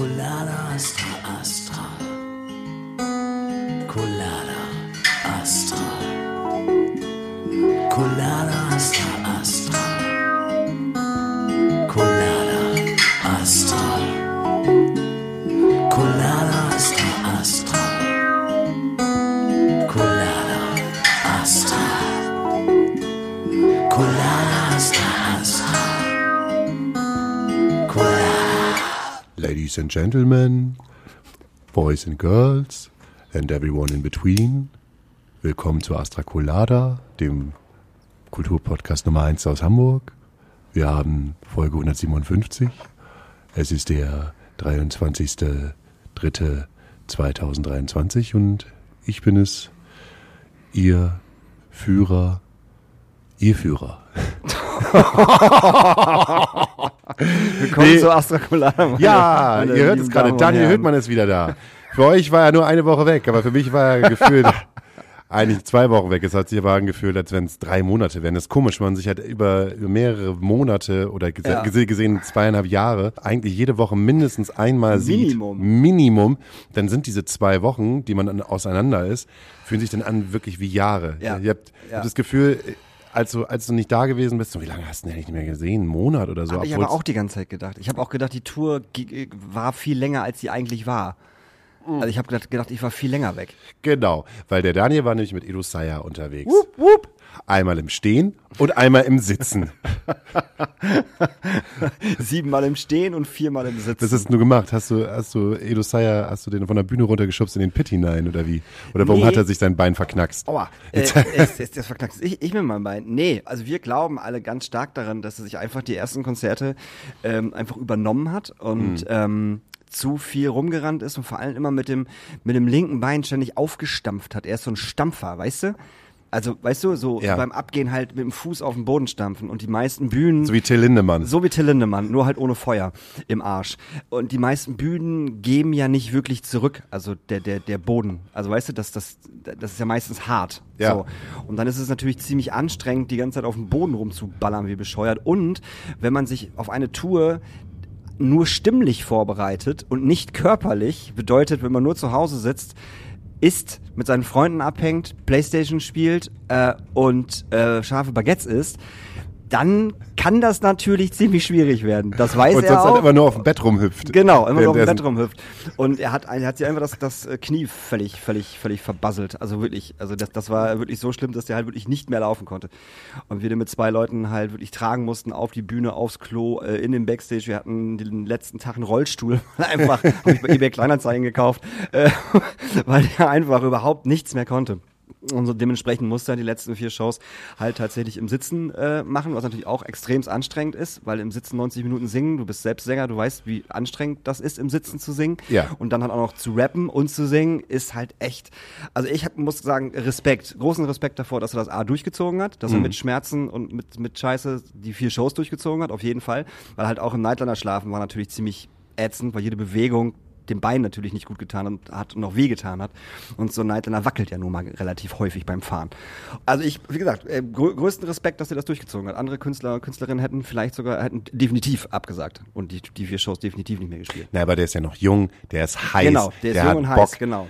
Colada Astra Astra. Colada Astra. Ladies and Gentlemen, Boys and Girls and everyone in between, willkommen zu Astra Colada, dem Kulturpodcast Nummer 1 aus Hamburg. Wir haben Folge 157. Es ist der 23.03.2023 und ich bin es, Ihr Führer, Ihr Führer. Willkommen Nee. zu Astra Colada. Ja, meine ihr hört es gerade. Daniel. Hüttmann ist wieder da. Für euch war er nur eine Woche weg, aber für mich war er gefühlt eigentlich zwei Wochen weg. Es hat sich aber angefühlt, als wenn es drei Monate wären. Das ist komisch, man sich halt über, mehrere Monate oder gese Ja. gese- gesehen zweieinhalb Jahre eigentlich jede Woche mindestens einmal Minimum. sieht. Minimum. Dann sind diese zwei Wochen, die man dann auseinander ist, fühlen sich dann an wirklich wie Jahre. Ja. Ihr habt, Ja. habt das Gefühl, als du, als du nicht da gewesen bist, so wie lange hast du denn nicht mehr gesehen? Einen Monat oder so? Hab ich aber auch die ganze Zeit gedacht. Ich habe auch gedacht, die Tour gi- war viel länger, als sie eigentlich war. Mhm. Also ich habe gedacht, gedacht, ich war viel länger weg. Genau, weil der Daniel war nämlich mit Edu Sayer unterwegs. Wupp, wupp. Einmal im Stehen und einmal im Sitzen. Siebenmal im Stehen und viermal im Sitzen. Das hast du gemacht. Hast du, hast du Edu Sayer, hast du den von der Bühne runtergeschubst in den Pit hinein oder wie? Oder warum Nee. hat er sich sein Bein verknackst? Aua, äh, ist, ist das verknackt. Ich, ich mit meinem Bein. Nee, also wir glauben alle ganz stark daran, dass er sich einfach die ersten Konzerte ähm, einfach übernommen hat und ähm, zu viel rumgerannt ist und vor allem immer mit dem, mit dem linken Bein ständig aufgestampft hat. Er ist so ein Stampfer, weißt du? Also, weißt du, so Ja. beim Abgehen halt mit dem Fuß auf den Boden stampfen und die meisten Bühnen. So wie Till Lindemann. So wie Till Lindemann, nur halt ohne Feuer im Arsch. Und die meisten Bühnen geben ja nicht wirklich zurück, also der, der, der Boden. Also weißt du, das, das, das ist ja meistens hart. Ja. So. Und dann ist es natürlich ziemlich anstrengend, die ganze Zeit auf dem Boden rumzuballern wie bescheuert. Und wenn man sich auf eine Tour nur stimmlich vorbereitet und nicht körperlich, bedeutet, wenn man nur zu Hause sitzt, isst, mit seinen Freunden abhängt, Playstation spielt äh, und äh, scharfe Baguettes isst, dann kann das natürlich ziemlich schwierig werden. Das weiß und er sonst auch. halt immer nur auf dem Bett rumhüpft. Genau, immer so auf dem Bett rumhüpft. Und er hat, er hat sich einfach das, das äh, Knie völlig, völlig, völlig verbasselt. Also wirklich, also das, das war wirklich so schlimm, dass der halt wirklich nicht mehr laufen konnte. Und wir den mit zwei Leuten halt wirklich tragen mussten auf die Bühne, aufs Klo, äh, in den Backstage. Wir hatten den letzten Tag einen Rollstuhl, einfach, habe ich bei eBay Kleinanzeigen gekauft, äh, weil der einfach überhaupt nichts mehr konnte. Und so dementsprechend musste er die letzten vier Shows halt tatsächlich im Sitzen äh, machen, was natürlich auch extrem anstrengend ist, weil im Sitzen 90 Minuten singen, du bist selbst Sänger, du weißt, wie anstrengend das ist, im Sitzen zu singen. Ja. Und dann halt auch noch zu rappen und zu singen, ist halt echt. Also ich hab, muss sagen, Respekt, großen Respekt davor, dass er das A durchgezogen hat, dass er mit Schmerzen und mit, mit Scheiße die vier Shows durchgezogen hat, auf jeden Fall. Weil halt auch im Nightliner schlafen war natürlich ziemlich ätzend, weil jede Bewegung dem Bein natürlich nicht gut getan und hat und noch weh getan hat. Und so ein Nightliner wackelt ja nun mal relativ häufig beim Fahren. Also ich, wie gesagt, äh, grö größten Respekt, dass er das durchgezogen hat. Andere Künstler und Künstlerinnen hätten vielleicht sogar, hätten definitiv abgesagt und die, die vier Shows definitiv nicht mehr gespielt. Na, aber der ist ja noch jung, der ist heiß. genau, der ist der jung hat und heiß, genau.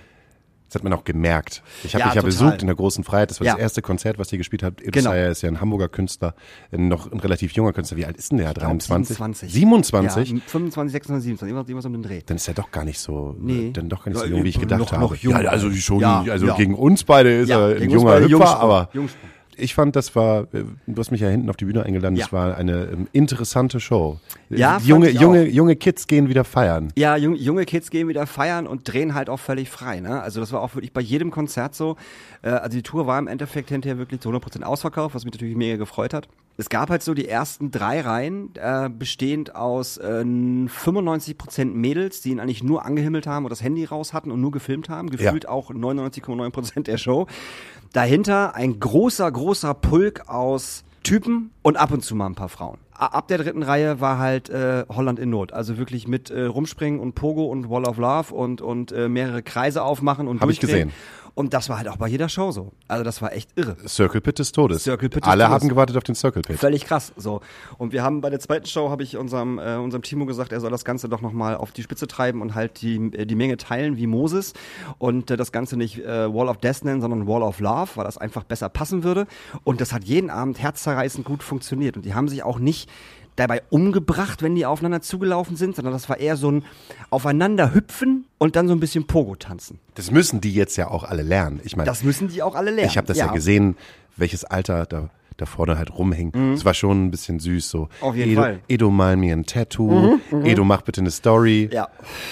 Das hat man auch gemerkt. Ich habe Ja, dich ja total. besucht in der großen Freiheit. Das war Ja. das erste Konzert, was ihr gespielt habt. Edu Genau. Sayer ist ja ein Hamburger Künstler, noch ein relativ junger Künstler. Wie alt ist denn der? Ich glaub, 23? 27. 27? Ja, 25, 26, 27, irgendwas, irgendwas um den Dreh. Dann ist er doch gar nicht so, Nee. dann doch gar nicht so Ja, jung, wie ich noch- gedacht habe. noch jung. ja, also schon, also gegen uns beide ist er ein junger Hüpfer, aber Jungspund. Ich fand, das war, äh, du hast mich ja hinten auf die Bühne eingeladen, das Ja. war eine ähm, interessante Show. Ja, Äh, junge, junge, junge Kids gehen wieder feiern. Ja, jung, junge Kids gehen wieder feiern und drehen halt auch völlig frei. Ne? Also das war auch wirklich bei jedem Konzert so. Äh, also die Tour war im Endeffekt hinterher wirklich zu 100% ausverkauft, was mich natürlich mega gefreut hat. Es gab halt so die ersten drei Reihen, äh, bestehend aus äh, 95% Mädels, die ihn eigentlich nur angehimmelt haben und das Handy raus hatten und nur gefilmt haben. Gefühlt auch 99,9% der Show. Dahinter ein großer, großer Pulk aus Typen und ab und zu mal ein paar Frauen. Ab der dritten Reihe war halt äh, Holland in Not. Also wirklich mit äh, Rumspringen und Pogo und Wall of Love und, und äh, mehrere Kreise aufmachen und Hab ich gesehen. Und das war halt auch bei jeder Show so. Also das war echt irre. Circle Pit des Todes. Circle Pit des Alle Todes. haben gewartet auf den Circle Pit. Völlig krass. So. Und wir haben bei der zweiten Show habe ich unserem, äh, unserem Timo gesagt, er soll das Ganze doch nochmal auf die Spitze treiben und halt die, äh, die Menge teilen wie Moses und äh, das Ganze nicht äh, Wall of Death nennen, sondern Wall of Love, weil das einfach besser passen würde. Und das hat jeden Abend herzzerreißend gut funktioniert. Und die haben sich auch nicht dabei umgebracht, wenn die aufeinander zugelaufen sind, sondern das war eher so ein aufeinander hüpfen und dann so ein bisschen Pogo tanzen. Das müssen die jetzt ja auch alle lernen. Ich meine, Das müssen die auch alle lernen. ich habe das ja. gesehen, welches Alter da, da vorne halt rumhängt. Es war schon ein bisschen süß so. Mhm. Auf jeden Edo, Fall. Mhm, Edo, mal mir ein Tattoo. Edo, mach bitte eine Story Ja.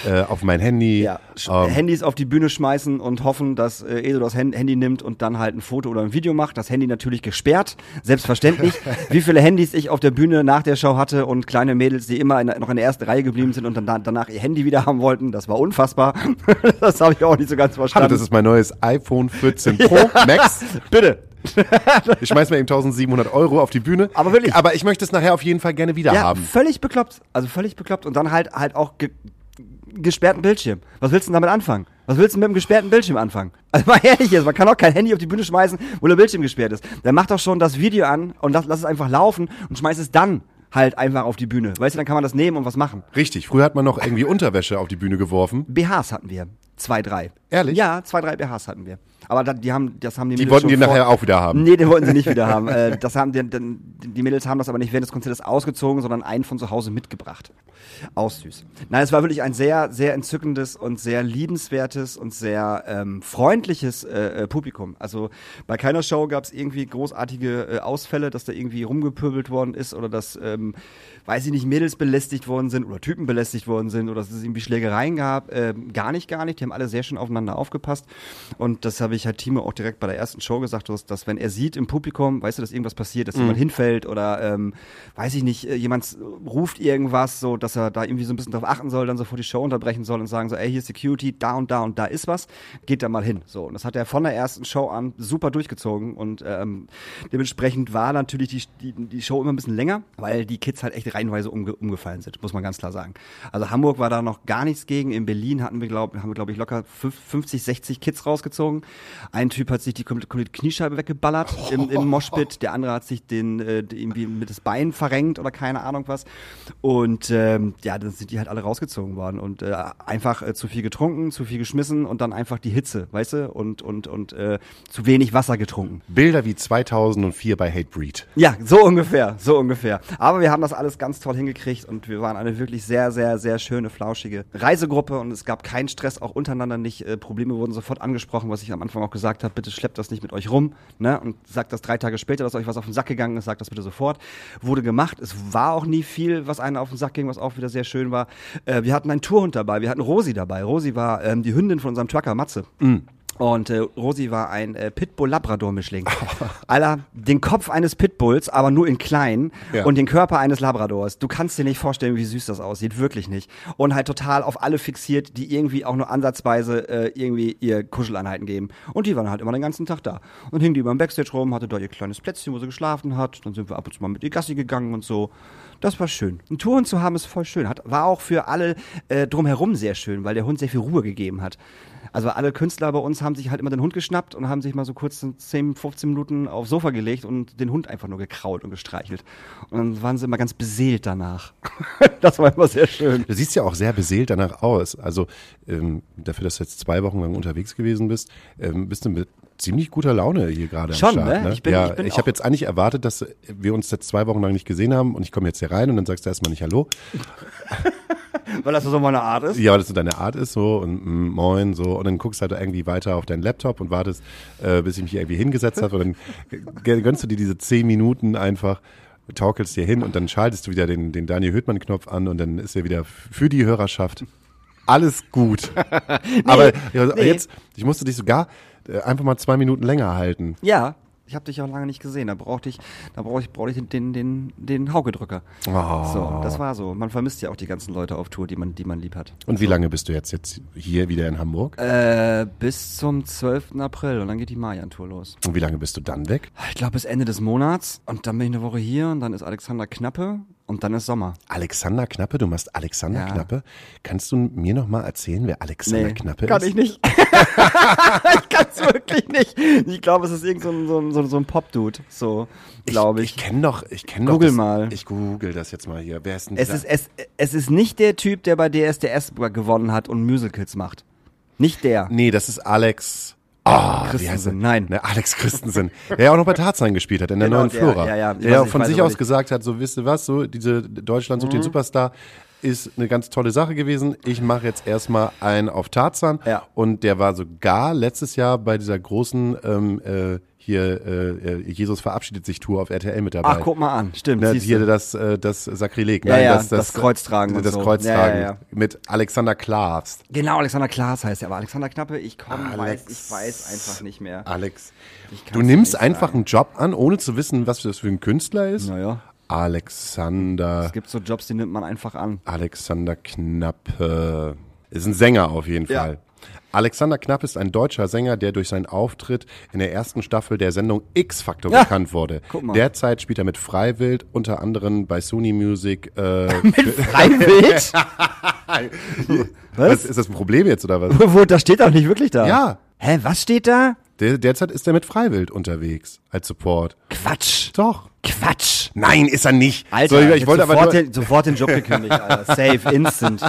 äh, auf mein Handy. Ja, Ähm, Handys auf die Bühne schmeißen und hoffen, dass äh, Edo das Hand- Handy nimmt und dann halt ein Foto oder ein Video macht. Das Handy natürlich gesperrt, selbstverständlich. Wie viele Handys ich auf der Bühne nach der Show hatte und kleine Mädels, die immer in, noch in der ersten Reihe geblieben sind und dann da- danach ihr Handy wieder haben wollten, das war unfassbar. das habe ich auch nicht so ganz Hallo, verstanden. das ist mein neues iPhone 14 Pro Max. Bitte. Ich schmeiß mir eben 1700 Euro auf die Bühne. Aber wirklich. Aber ich möchte es nachher auf jeden Fall gerne wieder Ja, haben. völlig bekloppt. Also völlig bekloppt. Und dann halt halt auch ge gesperrten Bildschirm. Was willst du denn damit anfangen? Was willst du mit einem gesperrten Bildschirm anfangen? Also mal ehrlich jetzt, man kann auch kein Handy auf die Bühne schmeißen, wo der Bildschirm gesperrt ist. Dann mach doch schon das Video an und lass, lass es einfach laufen und schmeiß es dann halt einfach auf die Bühne. Weißt du, dann kann man das nehmen und was machen. Richtig, früher hat man noch irgendwie Unterwäsche auf die Bühne geworfen. BHs hatten wir. Zwei, drei. Ehrlich? Ja, zwei, drei BHs hatten wir. Aber da, die haben, das haben die, Die Mädels wollten schon die nachher auch wieder haben. Nee, den wollten sie nicht wieder haben. Äh, das haben die, die, die Mädels haben das aber nicht während des Konzertes ausgezogen, sondern einen von zu Hause mitgebracht. Auch süß. Nein, es war wirklich ein sehr, sehr entzückendes und sehr liebenswertes und sehr ähm, freundliches äh, äh, Publikum. Also bei keiner Show gab es irgendwie großartige äh, Ausfälle, dass da irgendwie rumgepöbelt worden ist oder dass, ähm, weiß ich nicht, Mädels belästigt worden sind oder Typen belästigt worden sind oder dass es irgendwie Schlägereien gab. Ähm, gar nicht, gar nicht. Die haben alle sehr schön aufeinander aufgepasst. Und das habe ich halt Timo auch direkt bei der ersten Show gesagt, dass, dass wenn er sieht im Publikum, weißt du, dass irgendwas passiert, dass jemand hinfällt oder ähm, weiß ich nicht, äh, jemand ruft irgendwas, so dass er da irgendwie so ein bisschen drauf achten soll, dann sofort die Show unterbrechen soll und sagen so, ey, hier ist Security, da und da und da ist was, geht da mal hin. So, und das hat er von der ersten Show an super durchgezogen und ähm, dementsprechend war natürlich die, die, die Show immer ein bisschen länger, weil die Kids halt echt reihenweise umge umgefallen sind, muss man ganz klar sagen. Also Hamburg war da noch gar nichts gegen, in Berlin hatten wir, glaub, haben wir glaube ich locker fünf- 50, 60 Kids rausgezogen. Ein Typ hat sich die komplette, Kniescheibe weggeballert im, im Moshpit, der andere hat sich den äh, irgendwie mit das Bein verrenkt oder keine Ahnung was. Und ähm, ja, dann sind die halt alle rausgezogen worden und äh, einfach äh, zu viel getrunken, zu viel geschmissen und dann einfach die Hitze, weißt du, und und und äh, zu wenig Wasser getrunken. Bilder wie 2004 bei Hatebreed. Ja, so ungefähr, so ungefähr. Aber wir haben das alles ganz toll hingekriegt und wir waren eine wirklich sehr, sehr, sehr schöne, flauschige Reisegruppe und es gab keinen Stress, auch untereinander nicht. Äh, Probleme wurden sofort angesprochen, was ich am Anfang auch gesagt habe, bitte schleppt das nicht mit euch rum ne? und sagt das drei Tage später, dass euch was auf den Sack gegangen ist, sagt das bitte sofort. Wurde gemacht. Es war auch nie viel, was einen auf den Sack ging, was auch wieder sehr schön war. Äh, wir hatten einen Tourhund dabei, wir hatten Rosi dabei. Rosi war ähm, die Hündin von unserem Trucker, Matze. Und äh, Rosi war ein äh, Pitbull-Labrador-Mischling. Alter, den Kopf eines Pitbulls, aber nur in klein Ja. und den Körper eines Labradors. Du kannst dir nicht vorstellen, wie süß das aussieht, wirklich nicht. Und halt total auf alle fixiert, die irgendwie auch nur ansatzweise äh, irgendwie ihr Kuscheleinheiten geben. Und die waren halt immer den ganzen Tag da. Und hing die über dem Backstage rum, hatte da ihr kleines Plätzchen, wo sie geschlafen hat. Dann sind wir ab und zu mal mit ihr Gassi gegangen und so. Das war schön. Einen Touren zu haben ist voll schön. Hat, war auch für alle äh, drumherum sehr schön, weil der Hund sehr viel Ruhe gegeben hat. Also alle Künstler bei uns haben sich halt immer den Hund geschnappt und haben sich mal so kurz 10, 15 Minuten aufs Sofa gelegt und den Hund einfach nur gekrault und gestreichelt. Und dann waren sie immer ganz beseelt danach. das war immer sehr schön. Du siehst ja auch sehr beseelt danach aus. Also ähm, dafür, dass du jetzt zwei Wochen lang unterwegs gewesen bist, ähm, bist du mit ziemlich guter Laune hier gerade am Schon, Start. ne? Ich bin- ja, ich ich habe jetzt eigentlich erwartet, dass wir uns jetzt zwei Wochen lang nicht gesehen haben und ich komme jetzt hier rein und dann sagst du erstmal nicht Hallo. Weil das so meine Art ist. Ja, weil das so deine Art ist so und mm, moin so und dann guckst halt irgendwie weiter auf deinen Laptop und wartest, äh, bis ich mich irgendwie hingesetzt habe und dann gönnst du dir diese zehn Minuten einfach, taukelst dir hin und dann schaltest du wieder den, den Daniel Hüttmann-Knopf an und dann ist er wieder für die Hörerschaft alles gut. Aber ja, nee. jetzt, ich musste dich sogar einfach mal zwei Minuten länger halten. Ja, ich habe dich auch lange nicht gesehen. Da brauchte ich, da brauchte ich, brauchte ich den, den, den Haugedrücker. Oh. So, das war so. Man vermisst ja auch die ganzen Leute auf Tour, die man, die man lieb hat. Und wie lange bist du jetzt, jetzt hier wieder in Hamburg? Äh, bis zum 12. April und dann geht die Mayan-Tour los. Und wie lange bist du dann weg? Ich glaube bis Ende des Monats und dann bin ich eine Woche hier und dann ist Alexander Knappe und dann ist Sommer. Alexander Knappe, du machst Alexander Ja. Knappe. Kannst du mir noch mal erzählen, wer Alexander Knappe kann ist? ich nicht. ich kann es wirklich nicht. Ich glaube, es ist irgend so ein, so ein, so ein, Pop-Dude, so, glaube ich. Ich kenne doch, ich kenne doch. Google das, mal. Ich google das jetzt mal hier. Wer ist denn es, dieser? ist, es, es ist nicht der Typ, der bei DSDS gewonnen hat und Musicals macht. Nicht der. Nee, das ist Alex. Ah, wie heißt er? Christensen, nein. Ne, Alex Christensen, der ja auch noch bei Tarzan gespielt hat in der Genau, neuen der- Flora. ja, ja, ich der weiß, von sich aus nicht. Mhm. gesagt hat, so wisst ihr was, so diese Deutschland sucht den Superstar ist eine ganz tolle Sache gewesen. Ich mache jetzt erstmal einen auf Tarzan Ja. und der war sogar letztes Jahr bei dieser großen ähm, äh, hier äh, Jesus verabschiedet sich Tour auf RTL mit dabei. Ach, guck mal an. Stimmt. Ne, hier das, äh, das Sakrileg. Ja, ja, das Kreuztragen und Das so. Kreuztragen Ja, mit Alexander Klaas. Genau, Alexander Klaas heißt er, aber Alexander Knappe, ich komme, Alex- weiß, ich weiß einfach nicht mehr. Alex. Du nimmst einfach einen Job an, ohne zu wissen, was das für ein Künstler ist. Naja, Alexander, es gibt so Jobs, die nimmt man einfach an. Alexander Knappe. Ist ein Sänger auf jeden Ja. Fall. Alexander Knapp ist ein deutscher Sänger, der durch seinen Auftritt in der ersten Staffel der Sendung X-Factor Ja, bekannt wurde. Derzeit spielt er mit Freiwild, unter anderem bei Sony Music. Äh, Freiwild? was? Ist das ein Problem jetzt oder was? Wo, das steht doch nicht wirklich da. Ja. Hä, was steht da? Der, derzeit ist er mit Freiwild unterwegs als Support. Quatsch. Doch. Quatsch. Nein, ist er nicht. Alter, So, ich, ich wollte aber sofort, nur, den, sofort den Job gekündigt, Alter. Safe, instant.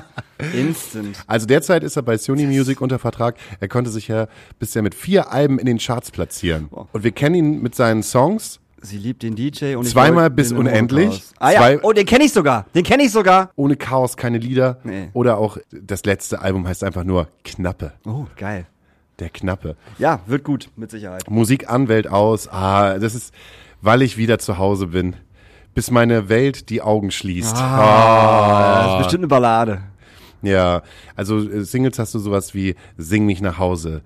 Instant. Also derzeit ist er bei Sony Music unter Vertrag. Er konnte sich ja bisher mit vier Alben in den Charts platzieren. Und wir kennen ihn mit seinen Songs Sie liebt den DJ und Zweimal bis unendlich. Ah ja, oh, den kenne ich sogar. Den kenne ich sogar. Ohne Chaos keine Lieder. Nee. Oder auch das letzte Album heißt einfach nur Knappe. Oh, geil. Der Knappe. Ja, wird gut, mit Sicherheit. Musik an, Welt aus. Ah, das ist, weil ich wieder zu Hause bin. Bis meine Welt die Augen schließt. Ah, das ist bestimmt eine Ballade. Ja, also äh, Singles hast du sowas wie Sing mich nach Hause.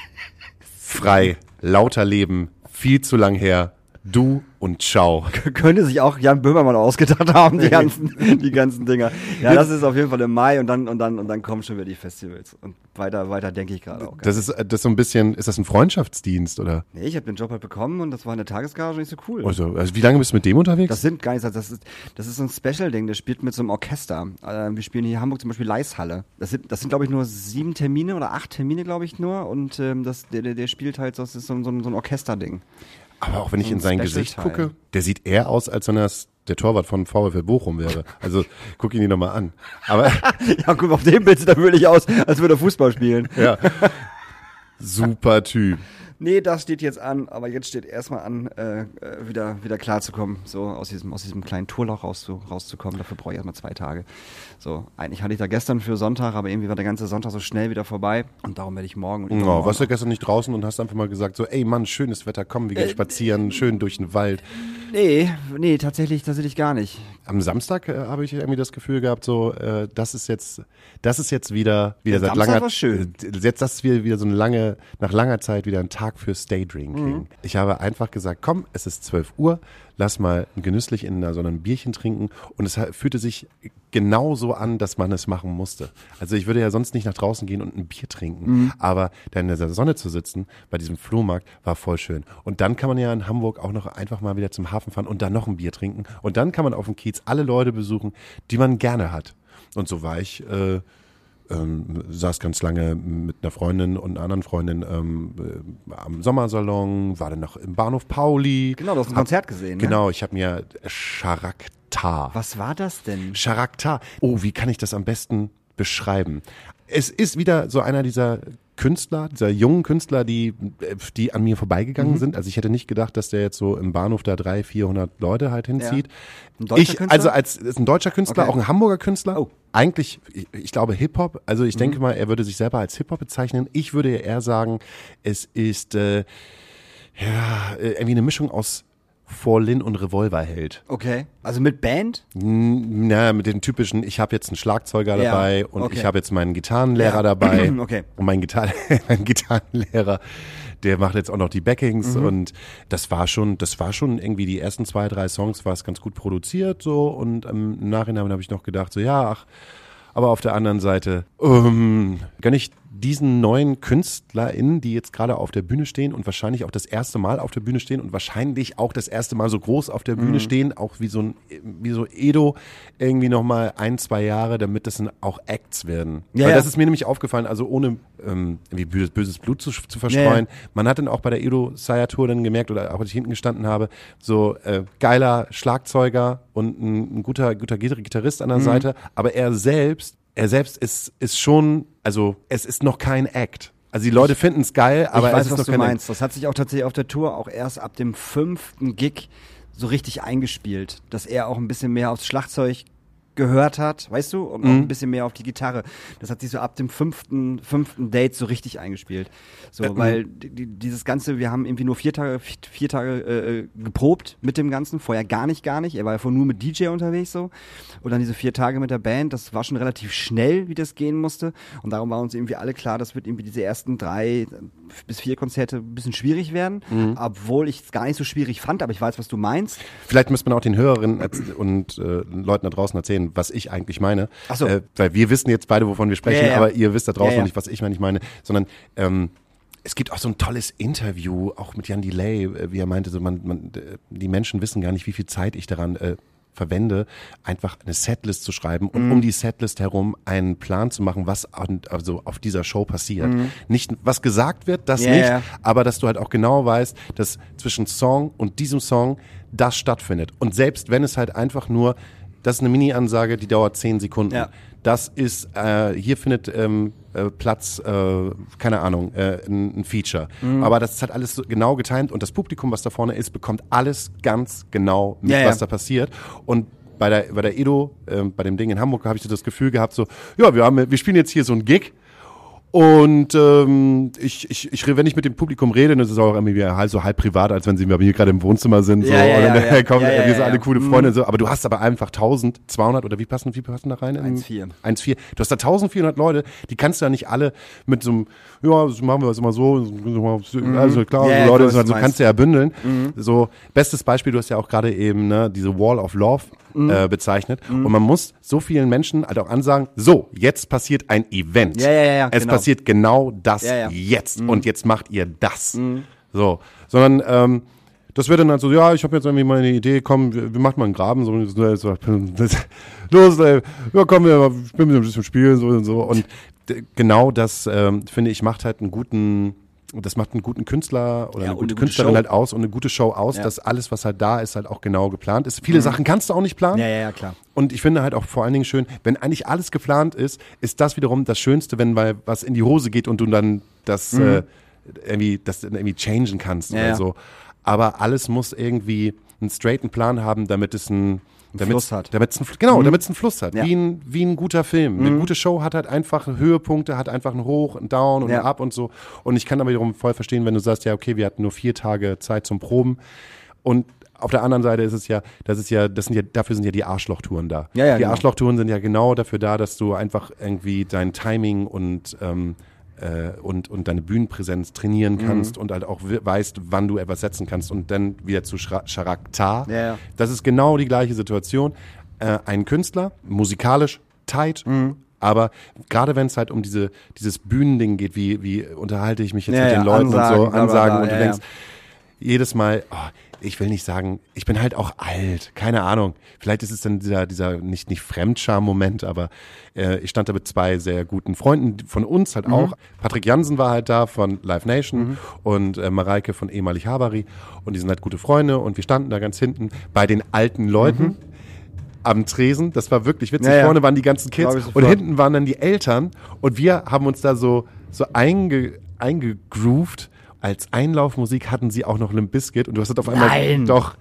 Frei, lauter Leben, viel zu lang her, du und ciao. Könnte sich auch Jan Böhmermann ausgedacht haben, die ganzen, die ganzen Dinger. Ja, das ist auf jeden Fall im Mai und dann, und dann, und dann kommen schon wieder die Festivals. Und weiter, weiter denke ich gerade auch. Das ist äh, das so ein bisschen, ist das ein Freundschaftsdienst oder? Nee, ich habe den Job halt bekommen und das war eine Tagesgage nicht so cool. Also, also wie lange bist du mit dem unterwegs? Das sind gar nicht, das ist, das ist so ein Special-Ding, der spielt mit so einem Orchester. Äh, wir spielen hier in Hamburg zum Beispiel Leishalle. Das sind, das sind glaube ich, nur sieben Termine oder acht Termine, glaube ich, nur. Und ähm, das, der, der, der spielt halt, das ist so, ein- so ein Orchesterding. Aber auch wenn ich in ein sein Special-Teil. Gesicht gucke, der sieht eher aus, als wenn er der Torwart von VfL Bochum wäre. Also guck ihn dir nochmal an. Aber Ja, guck mal, auf dem Bild sieht er wirklich aus, als würde er Fußball spielen. ja, super Typ. Nee, das steht jetzt an, aber jetzt steht erstmal an, äh, äh, wieder, wieder klarzukommen, so aus diesem, aus diesem kleinen Tourloch rauszu, rauszukommen. Dafür brauche ich erstmal zwei Tage. So, eigentlich hatte ich da gestern für Sonntag, aber irgendwie war der ganze Sonntag so schnell wieder vorbei und darum werde ich morgen und Oh, übermorgen warst du gestern nicht draußen und hast einfach mal gesagt, so, ey Mann, schönes Wetter, komm, wir gehen Äh, spazieren, schön durch den Wald. Nee, nee, tatsächlich, tatsächlich gar nicht. Am Samstag äh, habe ich irgendwie das Gefühl gehabt, so, äh, das ist jetzt, das ist jetzt wieder, wieder Der seit Samstag langer war schön. Jetzt das ist wieder, wieder so eine lange, nach langer Zeit wieder ein Tag fürs Daydrinking. Mhm. Ich habe einfach gesagt, komm, es ist 12 Uhr, lass mal genüsslich in so einem Bierchen trinken und es fühlte sich genau so an, dass man es machen musste. Also ich würde ja sonst nicht nach draußen gehen und ein Bier trinken, Mhm. aber da in der Sonne zu sitzen, bei diesem Flohmarkt, war voll schön. Und dann kann man ja in Hamburg auch noch einfach mal wieder zum Hafen fahren und dann noch ein Bier trinken und dann kann man auf dem Kiez alle Leute besuchen, die man gerne hat. Und so war ich, äh, ähm, saß ganz lange mit einer Freundin und einer anderen Freundin ähm, äh, am Sommersalon, war dann noch im Bahnhof Pauli. Genau, du hast ein Konzert gesehen, ne? Genau, ich habe mir Charakter. Was war das denn? Charakter. Oh, wie kann ich das am besten beschreiben? Es ist wieder so einer dieser Künstler, dieser jungen Künstler, die, die an mir vorbeigegangen Mhm. sind. Also ich hätte nicht gedacht, dass der jetzt so im Bahnhof da 300, 400 Leute halt hinzieht. Deutscher ich, Künstler? Also als ist ein deutscher Künstler, Okay. auch ein Hamburger Künstler. Oh. Eigentlich, ich, ich glaube Hip-Hop. Also ich Mhm. denke mal, er würde sich selber als Hip-Hop bezeichnen. Ich würde eher sagen, es ist äh, ja äh, irgendwie eine Mischung aus Forlin und Revolverheld. Okay. Also mit Band? N- Na, mit den typischen, ich habe jetzt einen Schlagzeuger Ja, dabei und okay. ich habe jetzt meinen Gitarrenlehrer Ja. dabei. Okay. Und mein, Gitar mein Gitarrenlehrer, der macht jetzt auch noch die Backings Mhm. und das war schon, das war schon irgendwie die ersten zwei, drei Songs war es ganz gut produziert so und im Nachhinein habe ich noch gedacht so, ja, ach, aber auf der anderen Seite ähm, gönn ich diesen neuen KünstlerInnen, die jetzt gerade auf der Bühne stehen und wahrscheinlich auch das erste Mal auf der Bühne stehen und wahrscheinlich auch das erste Mal so groß auf der Bühne Mhm. stehen, auch wie so ein, wie so Edo, irgendwie nochmal ein, zwei Jahre, damit das dann auch Acts werden. Ja, Weil ja. das ist mir nämlich aufgefallen, also ohne ähm, irgendwie böses, böses Blut zu, zu verstreuen. Man hat dann auch bei der Edo Saya Tour dann gemerkt, oder auch als ich hinten gestanden habe, so äh, geiler Schlagzeuger und ein, ein guter, guter Gitar- Gitarrist an Mhm. der Seite, aber er selbst, er selbst ist, ist schon, also es ist noch kein Act. Also die Leute finden es geil, aber ich es weiß, ist was noch du kein meinst. Das hat sich auch tatsächlich auf der Tour auch erst ab dem fünften Gig so richtig eingespielt, dass er auch ein bisschen mehr aufs Schlagzeug gehört hat, weißt du, und auch Mhm. ein bisschen mehr auf die Gitarre. Das hat sich so ab dem fünften, fünften Date so richtig eingespielt. So, Äh, weil die, die- dieses Ganze, wir haben irgendwie nur vier Tage, vier, vier Tage äh, geprobt mit dem Ganzen, vorher gar nicht, gar nicht. Er war ja vorher nur mit DJ unterwegs so. Und dann diese vier Tage mit der Band, das war schon relativ schnell, wie das gehen musste. Und darum war uns irgendwie alle klar, das wird irgendwie diese ersten drei bis vier Konzerte ein bisschen schwierig werden. Mhm. Obwohl ich es gar nicht so schwierig fand, aber ich weiß, was du meinst. Vielleicht müsste man auch den Hörerinnen und äh, Leuten da draußen erzählen, was ich eigentlich meine. Ach so. Äh, weil wir wissen jetzt beide, wovon wir sprechen, Ja, ja, aber ihr wisst da draußen Ja, nicht, was ich meine, ich meine, sondern ähm, es gibt auch so ein tolles Interview, auch mit Jan Delay, äh, wie er meinte, so man, man, die Menschen wissen gar nicht, wie viel Zeit ich daran äh, verwende, einfach eine Setlist zu schreiben und Mhm. um die Setlist herum einen Plan zu machen, was an, also auf dieser Show passiert. Nicht was gesagt wird, das. Ja, nicht, aber dass du halt auch genau weißt, dass zwischen Song und diesem Song das stattfindet. Und selbst wenn es halt einfach nur, das ist eine Mini-Ansage, die dauert zehn Sekunden. Ja. Das ist, äh, hier findet ähm, äh, Platz, äh, keine Ahnung, äh, ein, ein Feature. Mhm. Aber das ist halt alles so genau getimt und das Publikum, was da vorne ist, bekommt alles ganz genau mit, Ja, ja. was da passiert. Und bei der, bei der Edo, ähm, bei dem Ding in Hamburg, habe ich so das Gefühl gehabt, so, ja, wir, haben, wir spielen jetzt hier so ein Gig. Und ähm, ich, ich, ich, wenn ich mit dem Publikum rede, dann ist es auch irgendwie halt so halb privat, als wenn sie bei mir gerade im Wohnzimmer sind. So, Ja, ja, und dann ja, ja. kommen Ja, ja, wir sind alle coole Freunde und so. Aber du hast aber einfach 1200 oder wie passen, wie passen da rein? 1,4. 1,4. Du hast da 1400 Leute, die kannst du ja nicht alle mit so einem, ja, das machen wir das immer so, also klar, Ja, so Leute, so du kannst du ja bündeln. So, bestes Beispiel, du hast ja auch gerade eben ne, diese Wall of Love äh, bezeichnet. Und man muss so vielen Menschen halt auch ansagen, so, jetzt passiert ein Event. Ja, ja, ja, Es genau. passiert genau das Ja, ja. jetzt. Und jetzt macht ihr das. So, sondern ähm, das wird dann halt so, ja, ich habe jetzt irgendwie mal eine Idee, komm, wir, wir machen mal einen Graben, so, so, so los, ey, ja, komm, wir spielen ein bisschen spielen, so und so. Und d- genau das, ähm, finde ich, macht halt einen guten, das macht einen guten Künstler oder Ja, eine und gute eine gute Künstlerin Show. halt aus und eine gute Show aus, Ja. dass alles, was halt da ist, halt auch genau geplant ist. Viele Sachen kannst du auch nicht planen. Ja, ja, ja, klar. Und ich finde halt auch vor allen Dingen schön, wenn eigentlich alles geplant ist, ist das wiederum das Schönste, wenn mal was in die Hose geht und du dann das äh, irgendwie, das irgendwie changen kannst Ja, oder so. Aber alles muss irgendwie einen straighten Plan haben, damit es ein damit, Fluss hat. Damit es ein, genau, damit es einen Fluss hat. Ja. Wie, ein, wie ein guter Film. Eine gute Show hat halt einfach Höhepunkte, hat einfach ein Hoch, ein Down und Ja. ein Up und so. Und ich kann aber wiederum voll verstehen, wenn du sagst, ja, okay, wir hatten nur vier Tage Zeit zum Proben. Und auf der anderen Seite ist es ja, das ist ja, das sind ja, dafür sind ja die Arschlochtouren da. Ja, ja, die genau. Arschlochtouren sind ja genau dafür da, dass du einfach irgendwie dein Timing und ähm, äh, und, und deine Bühnenpräsenz trainieren Mhm. kannst und halt auch we- weißt, wann du etwas setzen kannst und dann wieder zu Schra- Charakter. Ja. Das ist genau die gleiche Situation. Äh, ein Künstler, musikalisch tight, Mhm. aber gerade wenn es halt um diese, dieses Bühnending geht, wie, wie unterhalte ich mich jetzt Ja, mit ja, den Leuten Ansagen, und so, bla, bla, Ansagen bla, und du ja, denkst, jedes Mal, oh, ich will nicht sagen, ich bin halt auch alt, keine Ahnung. Vielleicht ist es dann dieser, dieser nicht, nicht Fremdscham-Moment, aber äh, ich stand da mit zwei sehr guten Freunden von uns halt auch. Patrick Jansen war halt da von Live Nation und äh, Mareike von ehemalig Habari und die sind halt gute Freunde und wir standen da ganz hinten bei den alten Leuten. Am Tresen, das war wirklich witzig. Ja, ja. Vorne waren die ganzen Kids und hinten waren dann die Eltern und wir haben uns da so, so einge, eingegroovt. Als Einlaufmusik hatten sie auch noch Limp Bizkit und du hast halt auf einmal Nein. doch,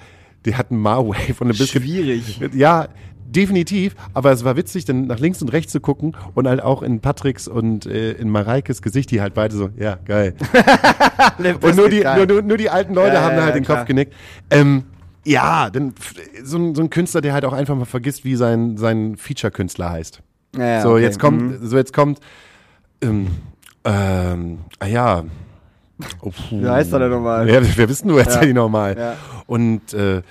die hatten Marway von Limp Bizkit. Schwierig. Ja, definitiv, aber es war witzig, dann nach links und rechts zu gucken und halt auch in Patricks und äh, in Mareikes Gesicht, die halt beide so, ja, geil. Und nur die, nur, nur, nur die alten Leute Ja, haben ja, halt ja, den klar. Kopf genickt. Ähm, ja, dann f- so ein, so ein Künstler, der halt auch einfach mal vergisst, wie sein, sein Feature-Künstler heißt. Ja, so, okay. jetzt kommt, so jetzt kommt, ähm, ähm, ah ja. Oh. Wie heißt er denn nochmal? Ja, wer wissen du jetzt Ja. ja. nochmal? Ja. Und äh,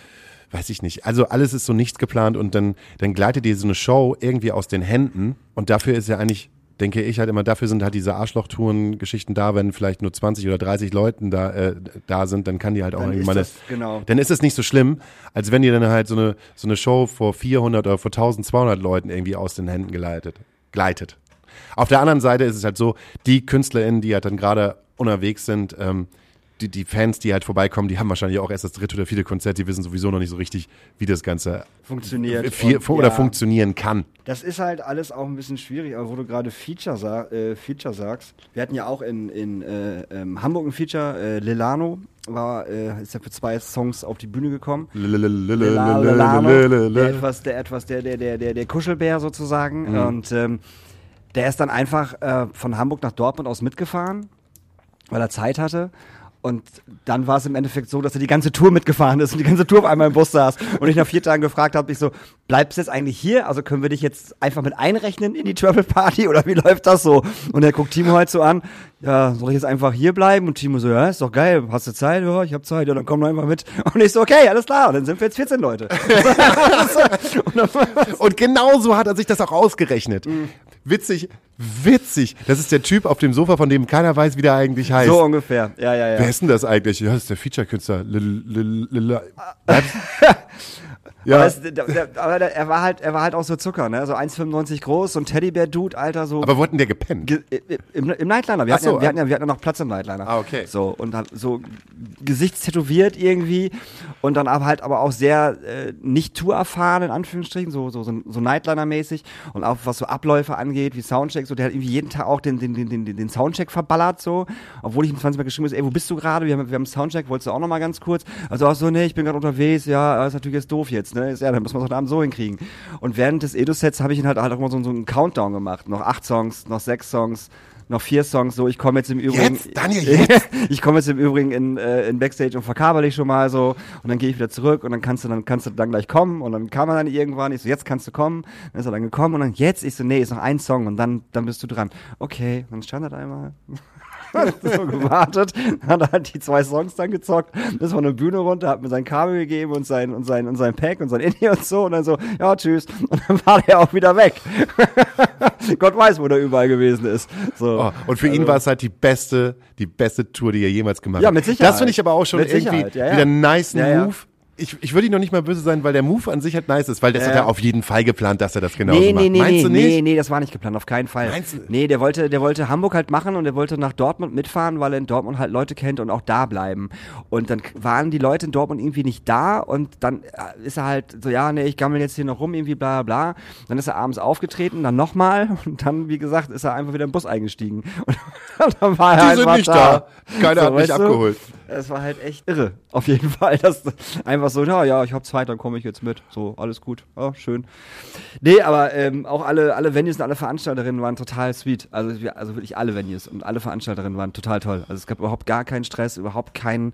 weiß ich nicht. Also alles ist so nichts geplant und dann, dann gleitet dir so eine Show irgendwie aus den Händen und dafür ist ja eigentlich denke ich halt immer, dafür sind halt diese Arschlochtouren-Geschichten da, wenn vielleicht nur 20 oder 30 Leuten da, äh, da sind, dann kann die halt auch Dann ist irgendwann, das- genau. dann ist es nicht so schlimm, als wenn dir dann halt so eine, so eine Show vor 400 oder vor 1200 Leuten irgendwie aus den Händen geleitet, gleitet. Auf der anderen Seite ist es halt so, die KünstlerInnen, die halt dann gerade unterwegs sind, ähm, die, die Fans, die halt vorbeikommen, die haben wahrscheinlich auch erst das dritte oder vierte Konzert, die wissen sowieso noch nicht so richtig, wie das Ganze Funktioniert. viel, Und, oder ja. funktionieren kann. Das ist halt alles auch ein bisschen schwierig, aber wo du gerade Feature, sa äh, Feature sagst. Wir hatten ja auch in, in äh, ähm, Hamburg ein Feature, äh, Lilano war, äh, ist ja für zwei Songs auf die Bühne gekommen. Der etwas, der etwas, der, der, der, der, der Kuschelbär sozusagen. Und ähm, der ist dann einfach äh, von Hamburg nach Dortmund aus mitgefahren, weil er Zeit hatte. Und dann war es im Endeffekt so, dass er die ganze Tour mitgefahren ist und die ganze Tour auf einmal im Bus saß. Und ich nach vier Tagen gefragt habe, ich so, bleibst du jetzt eigentlich hier? Also können wir dich jetzt einfach mit einrechnen in die Travel Party oder wie läuft das so? Und er guckt Timo halt so an, ja, soll ich jetzt einfach hier bleiben? Und Timo so, ja, ist doch geil, hast du Zeit? Ja, ich habe Zeit, ja, dann komm doch einfach mit. Und ich so, okay, alles klar. Und dann sind wir jetzt 14 Leute. und genau so hat er sich das auch ausgerechnet. Mhm. Witzig, witzig. Das ist der Typ auf dem Sofa, von dem keiner weiß, wie der eigentlich heißt. so ungefähr. Ja, ja, ja. Wer ist denn das eigentlich? Ja, das ist der Feature-Künstler. Ja, es, der, der, aber er war halt, er war halt auch so Zucker, ne? So 1,95 groß, so ein Teddybär-Dude, Alter, so. aber wo hat denn der gepennt? Ge im, Im Nightliner. Wir, hatten so, ja, wir, hatten ja, wir hatten ja noch Platz im Nightliner. Ah, okay. So, und hat so gesichtstätowiert irgendwie und dann aber halt aber auch sehr äh, nicht tourerfahren, in Anführungsstrichen, so, so, so, so Nightliner-mäßig und auch was so Abläufe angeht, wie Soundcheck, so, der hat irgendwie jeden Tag auch den, den, den, den, den Soundcheck verballert, so, obwohl ich ihm 20 Mal geschrieben habe, ey, wo bist du gerade? Wir haben, wir haben Soundcheck, wolltest du auch noch mal ganz kurz? Also auch so, nee, ich bin gerade unterwegs, ja, ist natürlich jetzt doof jetzt, ne, ist, ja, dann müssen wir es heute Abend so hinkriegen. Und während des Edo-Sets habe ich ihn halt, halt auch mal so, so einen Countdown gemacht, noch acht Songs, noch sechs Songs, noch vier Songs, so, ich komme jetzt im Übrigen. Jetzt? Daniel, jetzt? ich komme jetzt im Übrigen in, äh, in Backstage und verkabel dich schon mal so und dann gehe ich wieder zurück und dann kannst du dann kannst du dann gleich kommen und dann kam er dann irgendwann, ich so, jetzt kannst du kommen, dann ist er dann gekommen und dann jetzt, ich so, nee, ist noch ein Song und dann, dann bist du dran. Okay, dann stand er da einmal. So gewartet, hat er halt die zwei Songs dann gezockt, ist von der Bühne runter, hat mir sein Kabel gegeben und sein, und sein, und sein Pack und sein Indie und so und dann so, ja, tschüss. Und dann war der auch wieder weg. Gott weiß, wo der überall gewesen ist. So. Oh, und für ihn war es halt die beste, die beste Tour, die er jemals gemacht Ja, hat. mit Sicherheit. Das finde ich aber auch schon Mit irgendwie ja, ja. wieder einen nice Ja, ja. Move. Ich, ich würde ihn noch nicht mal böse sein, weil der Move an sich halt nice ist, weil das Ja, hat er auf jeden Fall geplant, dass er das genauso Nee, macht. nee, nee, Meinst nee, du nicht? nee, nee, das war nicht geplant, auf keinen Fall. Meinst du? Nee, der wollte, der wollte Hamburg halt machen und der wollte nach Dortmund mitfahren, weil er in Dortmund halt Leute kennt und auch da bleiben. Und dann waren die Leute in Dortmund irgendwie nicht da und dann äh, ist er halt so, ja, nee, ich gammel jetzt hier noch rum, irgendwie bla bla. Dann ist er abends aufgetreten, dann nochmal und dann, wie gesagt, ist er einfach wieder im Bus eingestiegen. Und dann war er Die sind nicht da. Keiner hat mich weißt du? Es war halt echt irre, auf jeden Fall. Das einfach so, ja, ja, ich hab Zeit, dann komme ich jetzt mit. So, alles gut. Ja, schön. Nee, aber ähm, auch alle, alle Venues und alle Veranstalterinnen waren total sweet. Also, wir, also wirklich alle Venues und alle Veranstalterinnen waren total toll. Also es gab überhaupt gar keinen Stress, überhaupt kein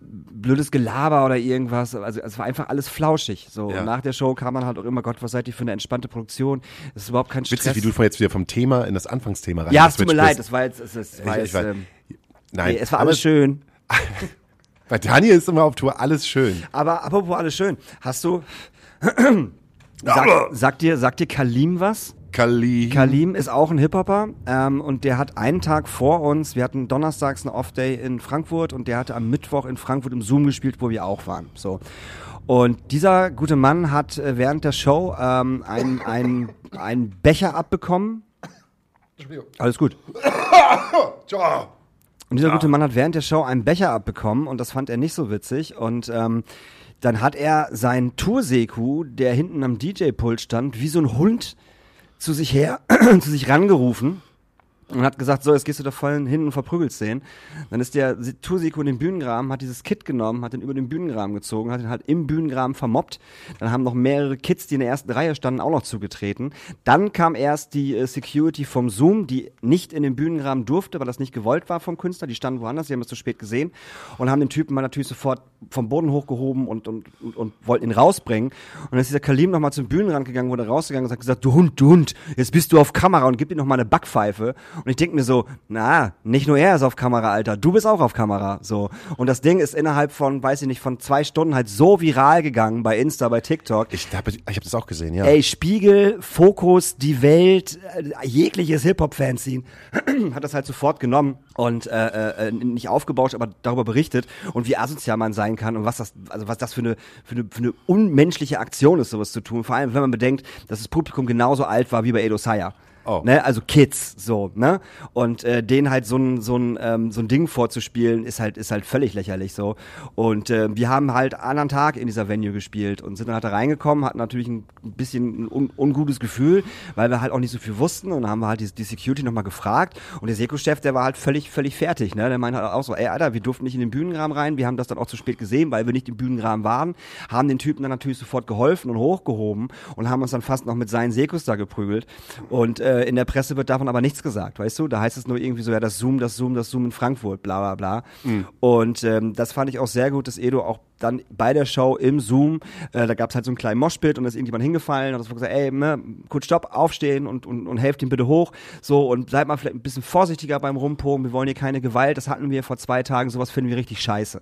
blödes Gelaber oder irgendwas. Also es war einfach alles flauschig. So Ja. nach der Show kam man halt auch immer, Gott, was seid ihr für eine entspannte Produktion? Es ist überhaupt kein Stress. Witzig, wie du jetzt wieder vom Thema in das Anfangsthema rein ja, es tut mir leid, es war jetzt, es, es war Ich- jetzt, ich weiß. ähm, Nein, nee, es war alles schön. Bei Daniel ist immer auf Tour alles schön. Aber apropos alles schön, hast du. Sag, sagt, dir, sagt dir Kalim was? Kali. Kalim ist auch ein Hip-Hopper ähm, und der hat einen Tag vor uns, wir hatten donnerstags eine Off-Day in Frankfurt und der hatte am Mittwoch in Frankfurt im Zoom gespielt, wo wir auch waren. So. Und dieser gute Mann hat äh, während der Show ähm, einen einen Becher abbekommen. Alles gut. Und dieser gute Mann hat während der Show einen Becher abbekommen und das fand er nicht so witzig. Und ähm, dann hat er seinen Tourseku, der hinten am DJ-Pult stand, wie so ein Hund zu sich her, zu sich rangerufen und hat gesagt, so, jetzt gehst du da voll hin und verprügelst den. Dann ist der Tursiko in den Bühnengraben, hat dieses Kit genommen, hat den über den Bühnengraben gezogen, hat ihn halt im Bühnengraben vermobbt. Dann haben noch mehrere Kids, die in der ersten Reihe standen, auch noch zugetreten. Dann kam erst die äh, Security vom Zoom, die nicht in den Bühnengraben durfte, weil das nicht gewollt war vom Künstler. Die standen woanders, die haben es zu spät gesehen und haben den Typen mal natürlich sofort vom Boden hochgehoben und, und, und, und wollten ihn rausbringen. Und dann ist dieser Kalim nochmal zum Bühnenrand gegangen, wurde rausgegangen und hat gesagt, du Hund, du Hund, jetzt bist du auf Kamera und gibt ihm nochmal eine Backpfeife. Und ich denke mir so, na, nicht nur er ist auf Kamera, Alter, du bist auch auf Kamera. So. Und das Ding ist innerhalb von, weiß ich nicht, von zwei Stunden halt so viral gegangen bei Insta, bei TikTok. Ich habe ich hab das auch gesehen, ja. Ey, Spiegel, Fokus, die Welt, äh, jegliches Hip-Hop-Fanzine hat das halt sofort genommen und äh, äh, nicht aufgebauscht, aber darüber berichtet und wie asozial man sein kann und was das, also was das für eine, für eine, für eine unmenschliche Aktion ist, sowas zu tun. Vor allem, wenn man bedenkt, dass das Publikum genauso alt war wie bei Edo Saya. Oh. Ne, also Kids, so, ne? Und äh, denen halt so ein, so, ein, ähm, so ein Ding vorzuspielen, ist halt, ist halt völlig lächerlich so. Und äh, wir haben halt anderen Tag in dieser Venue gespielt und sind dann halt da reingekommen, hatten natürlich ein bisschen ein un ungutes Gefühl, weil wir halt auch nicht so viel wussten und dann haben wir halt die, die Security nochmal gefragt und der Seko-Chef, der war halt völlig, völlig fertig, ne? Der meinte halt auch so, ey Alter, wir durften nicht in den Bühnenrahmen rein, wir haben das dann auch zu spät gesehen, weil wir nicht im Bühnenrahmen waren, haben den Typen dann natürlich sofort geholfen und hochgehoben und haben uns dann fast noch mit seinen Sekos da geprügelt und äh, in der Presse wird davon aber nichts gesagt, weißt du? Da heißt es nur irgendwie so, ja, das Zoom, das Zoom, das Zoom in Frankfurt, bla bla bla. Und ähm, das fand ich auch sehr gut, dass Edo auch dann bei der Show im Zoom, äh, da gab es halt so einen kleinen Moshpit und da ist irgendjemand hingefallen und hat gesagt, ey, ne, kurz stopp, aufstehen und, und, und helft ihm bitte hoch. So, und seid mal vielleicht ein bisschen vorsichtiger beim Rumpogen, wir wollen hier keine Gewalt, das hatten wir vor zwei Tagen, sowas finden wir richtig scheiße.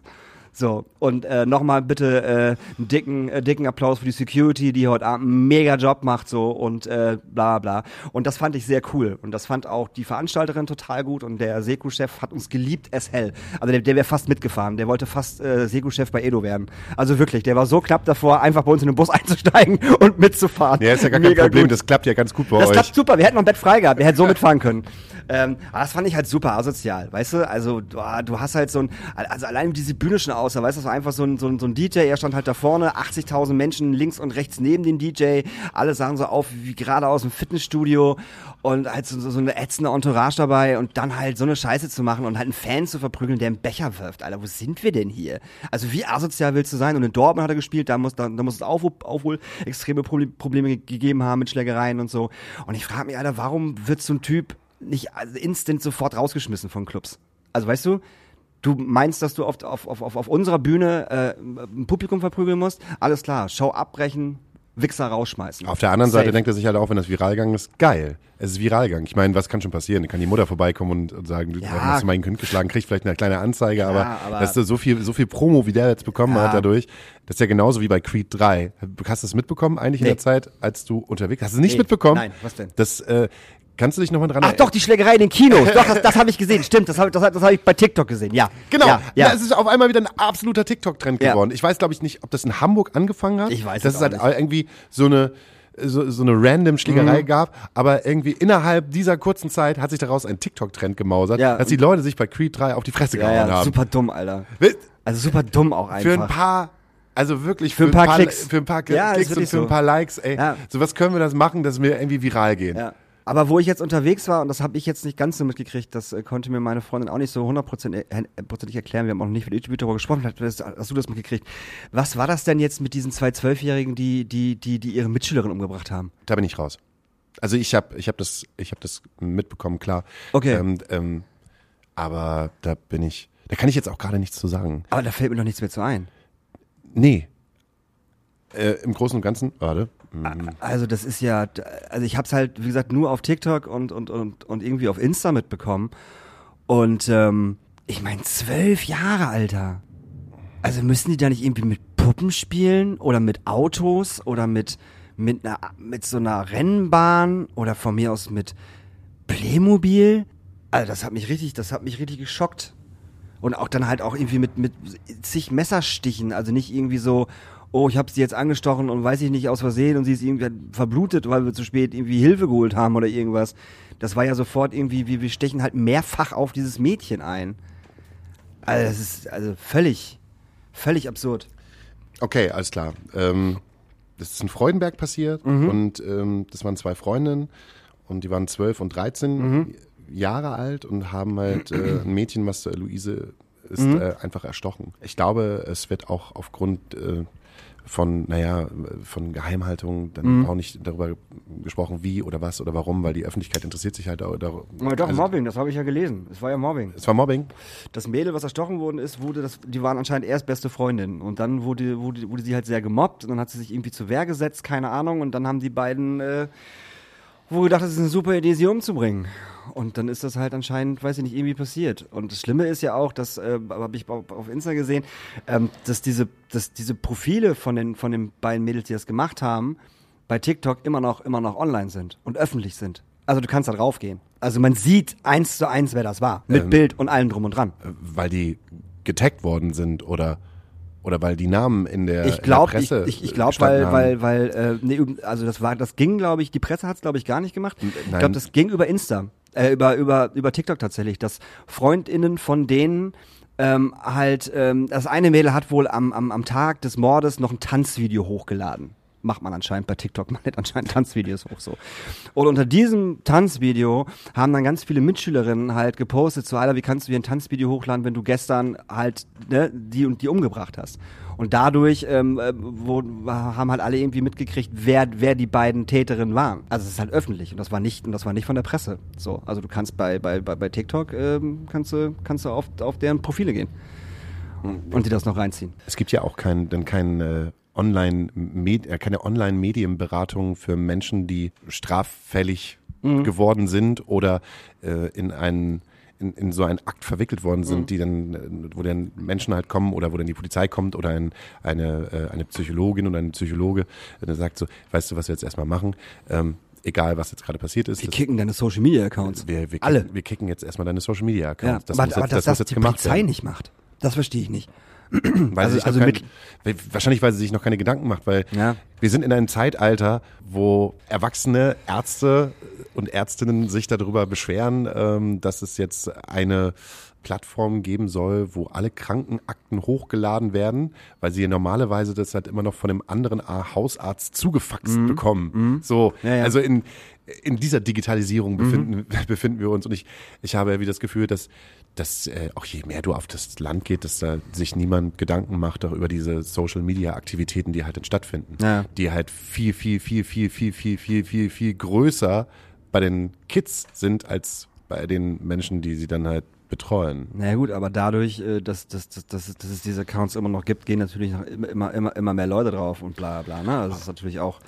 So, und äh, nochmal bitte äh, einen dicken, äh, dicken Applaus für die Security, die heute Abend einen mega Job macht, so und äh, bla bla. Und das fand ich sehr cool. Und das fand auch die Veranstalterin total gut und der Seku-Chef hat uns geliebt as hell. Also der, der wäre fast mitgefahren, der wollte fast äh, Seku-Chef bei Edo werden. Also wirklich, der war so knapp davor, einfach bei uns in den Bus einzusteigen und mitzufahren. Ja, ist ja gar kein Mega Problem, gut. das klappt ja ganz gut bei Das euch. klappt super, wir hätten noch ein Bett frei gehabt, wir hätten so mitfahren können. Ähm, aber das fand ich halt super asozial, weißt du? Also du, ah, du hast halt so ein, also allein diese Bühne schon du, das war einfach so ein, so ein, so ein DJ, er stand halt da vorne, 80.000 Menschen links und rechts neben dem DJ, alle sahen so auf wie gerade aus dem Fitnessstudio und halt so, so, eine ätzende Entourage dabei und dann halt so eine Scheiße zu machen und halt einen Fan zu verprügeln, der einen Becher wirft, Alter, wo sind wir denn hier? Also wie asozial willst du sein? Und in Dortmund hat er gespielt, da muss, da, da muss es auch, wohl extreme Proble- Probleme ge- gegeben haben mit Schlägereien und so. Und ich frage mich, Alter, warum wird so ein Typ nicht also instant sofort rausgeschmissen von Clubs? Also weißt du, du meinst, dass du auf, auf, auf, auf auf unserer Bühne äh, ein Publikum verprügeln musst? Alles klar, Show abbrechen, Wichser rausschmeißen. Auf der anderen Seite Safe. denkt er sich halt auch, wenn das Viralgang ist, geil. Es ist Viralgang. Ich meine, was kann schon passieren? Dann kann die Mutter vorbeikommen und, und sagen, du Ja. hast du mein Kind geschlagen, kriegt vielleicht eine kleine Anzeige, aber, aber- weißt du, so viel, so viel Promo, wie der jetzt bekommen Ja. hat dadurch, das ist ja genauso wie bei Creed 3. Hast du das mitbekommen eigentlich in Nee. der Zeit, als du unterwegs Hast du es nicht Nee. mitbekommen? Nein, was denn? Das, äh, kannst du dich nochmal dran Ach doch, die Schlägerei in den Kinos. Doch, das, das habe ich gesehen. Stimmt, das habe das, das hab ich bei TikTok gesehen. Ja. Genau, Ja, ja. ja. es ist auf einmal wieder ein absoluter TikTok-Trend Ja. geworden. Ich weiß, glaube ich, nicht, ob das in Hamburg angefangen hat. Ich weiß Dass es es halt nicht. irgendwie so eine so, so eine random Schlägerei Mhm. gab, aber irgendwie innerhalb dieser kurzen Zeit hat sich daraus ein TikTok-Trend gemausert, Ja. dass die Leute sich bei Creed 3 auf die Fresse ja, gehauen ja, haben. super dumm, Alter. Also super dumm auch einfach. Für ein paar, also wirklich Für ein paar Klicks. Für ein paar Ja, ist Klicks und wirklich für ein so. paar Likes, ey. Ja. So was können wir das machen, dass wir irgendwie viral gehen. Ja. Aber wo ich jetzt unterwegs war, und das habe ich jetzt nicht ganz so mitgekriegt, das äh, konnte mir meine Freundin auch nicht so hundertprozentig äh, erklären. Wir haben auch noch nicht mit YouTube darüber gesprochen, hast, hast du das mitgekriegt. Was war das denn jetzt mit diesen zwei Zwölfjährigen, die, die, die, die ihre Mitschülerin umgebracht haben? Da bin ich raus. Also ich habe ich hab das, ich hab das mitbekommen, klar. Okay. Ähm, ähm, aber da bin ich, da kann ich jetzt auch gerade nichts zu sagen. Aber da fällt mir noch nichts mehr zu ein. Nee. Äh, Im Großen und Ganzen, warte. Mhm. Also das ist ja, also ich habe es halt, wie gesagt, nur auf TikTok und, und, und, und irgendwie auf Insta mitbekommen. Und ähm, ich meine, zwölf Jahre, Alter. Also müssen die da nicht irgendwie mit Puppen spielen oder mit Autos oder mit, mit, einer, mit so einer Rennbahn oder von mir aus mit Playmobil? Also das hat mich richtig, das hat mich richtig geschockt. Und auch dann halt auch irgendwie mit, mit zig Messerstichen, also nicht irgendwie so, oh, ich habe sie jetzt angestochen und weiß ich nicht aus Versehen und sie ist irgendwie verblutet, weil wir zu spät irgendwie Hilfe geholt haben oder irgendwas. Das war ja sofort irgendwie, wir, wir stechen halt mehrfach auf dieses Mädchen ein. Also das ist also völlig, völlig absurd. Okay, alles klar. Ähm, das ist in Freudenberg passiert und ähm, das waren zwei Freundinnen und die waren 12 und 13 Jahre alt und haben halt äh, ein Mädchen, was äh, Luise ist, äh, einfach erstochen. Ich glaube, es wird auch aufgrund äh, von, naja, von Geheimhaltung dann auch nicht darüber gesprochen, wie oder was oder warum, weil die Öffentlichkeit interessiert sich halt darüber. doch, Also, Mobbing, das habe ich ja gelesen. Es war ja Mobbing. Es war Mobbing. Das Mädel, was erstochen worden ist, wurde das, die waren anscheinend erst beste Freundinnen. Und dann wurde, wurde, wurde sie halt sehr gemobbt und dann hat sie sich irgendwie zur Wehr gesetzt, keine Ahnung. Und dann haben die beiden äh, wo gedacht, das ist eine super Idee, sie umzubringen. Und dann ist das halt anscheinend, weiß ich nicht, irgendwie passiert. Und das Schlimme ist ja auch, das äh, habe ich auf Insta gesehen, ähm, dass diese, dass diese Profile von den, von den beiden Mädels, die das gemacht haben, bei TikTok immer noch, immer noch online sind und öffentlich sind. Also du kannst da drauf gehen. Also man sieht eins zu eins, wer das war. Mit Ähm, Bild und allem drum und dran. Weil die getaggt worden sind oder, oder weil die Namen in der, Ich glaube, in ich, der Presse ich, ich glaube, gestanden weil, weil, weil, äh, nee, also das war, das ging, glaube ich, die Presse hat es, glaube ich, gar nicht gemacht. Ich nein. glaube, das ging über Insta, äh, über, über, über TikTok tatsächlich, dass FreundInnen von denen ähm, halt, ähm, das eine Mädel hat wohl am, am, am Tag des Mordes noch ein Tanzvideo hochgeladen. Macht man anscheinend bei TikTok, man lädt anscheinend Tanzvideos hoch so. Und unter diesem Tanzvideo haben dann ganz viele Mitschülerinnen halt gepostet, so Alter, wie kannst du hier ein Tanzvideo hochladen, wenn du gestern halt ne, die und die umgebracht hast. Und dadurch ähm, äh, wo, haben halt alle irgendwie mitgekriegt, wer, wer die beiden Täterinnen waren. Also es ist halt öffentlich und das war nicht und das war nicht von der Presse. So, also du kannst bei bei bei, TikTok ähm, kannst du kannst du auf, auf deren Profile gehen und dir das noch reinziehen. Es gibt ja auch kein, dann kein äh, Online äh, keine Online-Medienberatung für Menschen, die straffällig Mhm. geworden sind oder äh, in einen in, in so einen Akt verwickelt worden sind, Mhm. die dann, äh, wo dann Menschen halt kommen oder wo dann die Polizei kommt oder ein, eine, äh, eine Psychologin oder ein Psychologe, der sagt so, weißt du, was wir jetzt erstmal machen? Ähm, egal, was jetzt gerade passiert ist. Die das- kicken deine Social Media Accounts. wir, wir, Alle. Kicken, wir kicken jetzt erstmal deine Social Media Ja, Accounts. Das aber, aber jetzt, dass das das muss jetzt die Polizei werden. nicht macht, das verstehe ich nicht. Weil Also- also kein, wahrscheinlich, weil sie sich noch keine Gedanken macht, weil Ja. wir sind in einem Zeitalter, wo erwachsene Ärzte und Ärztinnen sich darüber beschweren, ähm, dass es jetzt eine Plattform geben soll, wo alle Krankenakten hochgeladen werden, weil sie ja normalerweise das halt immer noch von einem anderen Hausarzt zugefaxt bekommen. So, Mhm. Ja, ja. also in, in dieser Digitalisierung Mhm. befinden, befinden wir uns und ich, ich habe irgendwie das Gefühl, dass, dass äh, auch je mehr du auf das Land geht, dass da sich niemand Gedanken macht auch über diese Social Media Aktivitäten, die halt dann stattfinden, Ja. die halt viel, viel, viel, viel, viel, viel, viel, viel, viel größer bei den Kids sind als bei den Menschen, die sie dann halt betreuen. Naja gut, aber dadurch, äh, dass, dass, dass, dass, es- dass es diese Accounts immer noch gibt, gehen natürlich noch immer, immer, immer, mehr Leute drauf und bla bla. Ne? Also Das ist natürlich auch.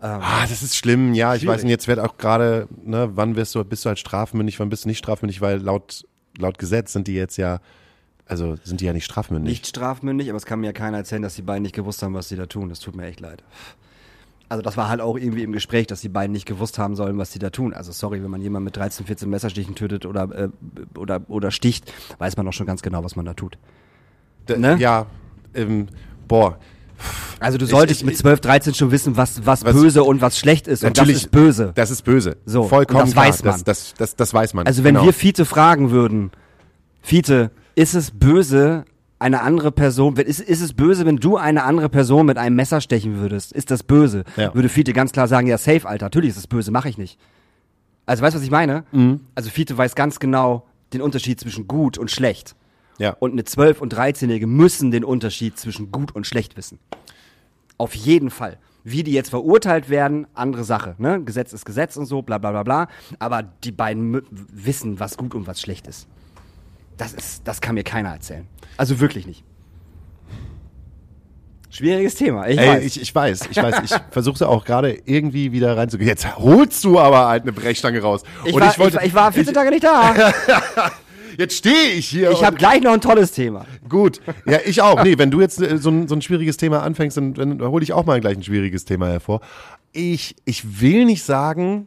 Ah, das ist schlimm, ja, ich Schwierig. weiß nicht, jetzt wird auch gerade, ne, wann wirst du, bist du halt strafmündig, wann bist du nicht strafmündig, weil laut, laut Gesetz sind die jetzt ja, also sind die ja nicht strafmündig. Nicht strafmündig, aber es kann mir ja keiner erzählen, dass die beiden nicht gewusst haben, was sie da tun. Das tut mir echt leid. Also das war halt auch irgendwie im Gespräch, dass die beiden nicht gewusst haben sollen, was sie da tun. Also sorry, wenn man jemanden mit 13, 14 Messerstichen tötet oder, äh, oder, oder sticht, weiß man doch schon ganz genau, was man da tut. Ne? Ja, ähm, boah, Also du Ich- solltest ich- mit 12, 13 schon wissen, was, was, Was- böse und was schlecht ist. Und das natürlich ist böse. Das ist böse. So, vollkommen und das klar. weiß man. Das, das, das, das weiß man. Also wenn genau. wir Fiete fragen würden, Fiete, ist es böse, eine andere Person, wenn- ist, ist es böse, wenn du eine andere Person mit einem Messer stechen würdest? Ist das böse? Ja. Würde Fiete ganz klar sagen, ja, safe, Alter, natürlich ist es böse, mache ich nicht. Also weißt du, was ich meine? Mhm. Also Fiete weiß ganz genau den Unterschied zwischen gut und schlecht. Ja. Und eine 12- und 13-Jährige müssen den Unterschied zwischen gut und schlecht wissen. Auf jeden Fall. Wie die jetzt verurteilt werden, andere Sache. Ne? Gesetz ist Gesetz und so, bla bla bla bla. Aber die beiden wissen, was gut und was schlecht ist. Das ist, das kann mir keiner erzählen. Also wirklich nicht. Schwieriges Thema. Ich Ey, weiß. ich, ich weiß, ich weiß, ich versuche auch gerade irgendwie wieder reinzugehen. Jetzt holst du aber halt eine Brechstange raus. ich, war, ich wollte, ich, ich war 14 Tage nicht da. jetzt stehe ich hier. Ich habe gleich noch ein tolles Thema. Gut, ja, ich auch. Nee, wenn du jetzt äh, so ein, so ein schwieriges Thema anfängst, dann, dann hole ich auch mal gleich ein schwieriges Thema hervor. Ich, ich will nicht sagen,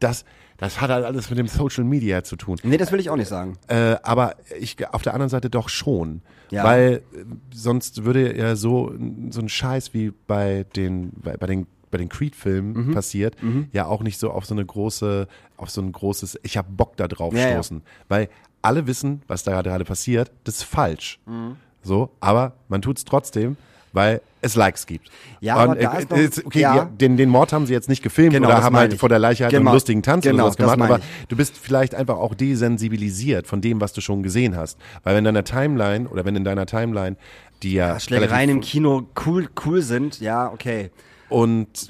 dass das hat halt alles mit dem Social Media zu tun. Nee, das will ich auch nicht sagen. Äh, aber ich auf der anderen Seite doch schon. Ja. Weil äh, sonst würde ja so, so ein Scheiß wie bei den, bei, bei den bei den Creed-Filmen Mhm. passiert, ja auch nicht so auf so eine große, auf so ein großes, ich hab Bock da drauf Ja, ja. stoßen. Weil alle wissen, was da gerade passiert, das ist falsch. Mhm. So, aber man tut's trotzdem, weil es Likes gibt. Ja, aber Und, da äh, ist noch- okay, ja. ja, den, den Mord haben sie jetzt nicht gefilmt Genau, oder haben halt ich. vor der Leiche halt Genau. einen lustigen Tanz Genau, oder sowas gemacht, aber du bist vielleicht einfach auch desensibilisiert von dem, was du schon gesehen hast. Weil wenn in deiner Timeline oder wenn in deiner Timeline, die ja, Schlägereien relativ- im Kino cool, cool sind, ja, okay. und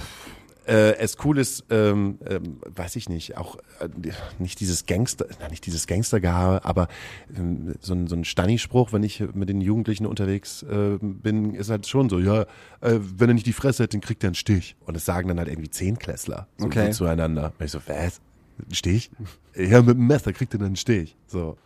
äh, es cool ist, ähm, ähm, weiß ich nicht, auch äh, nicht dieses Gangster, na, nicht dieses Gangstergehabe, aber ähm, so ein, so ein Stanni-Spruch, wenn ich mit den Jugendlichen unterwegs äh, bin, ist halt schon so, ja, äh, wenn er nicht die Fresse hat, dann kriegt er einen Stich. Und das sagen dann halt irgendwie Zehnklässler so, Okay. so zueinander. Und ich so, was? Ein Stich? Ja, mit dem Messer kriegt er dann einen Stich. So.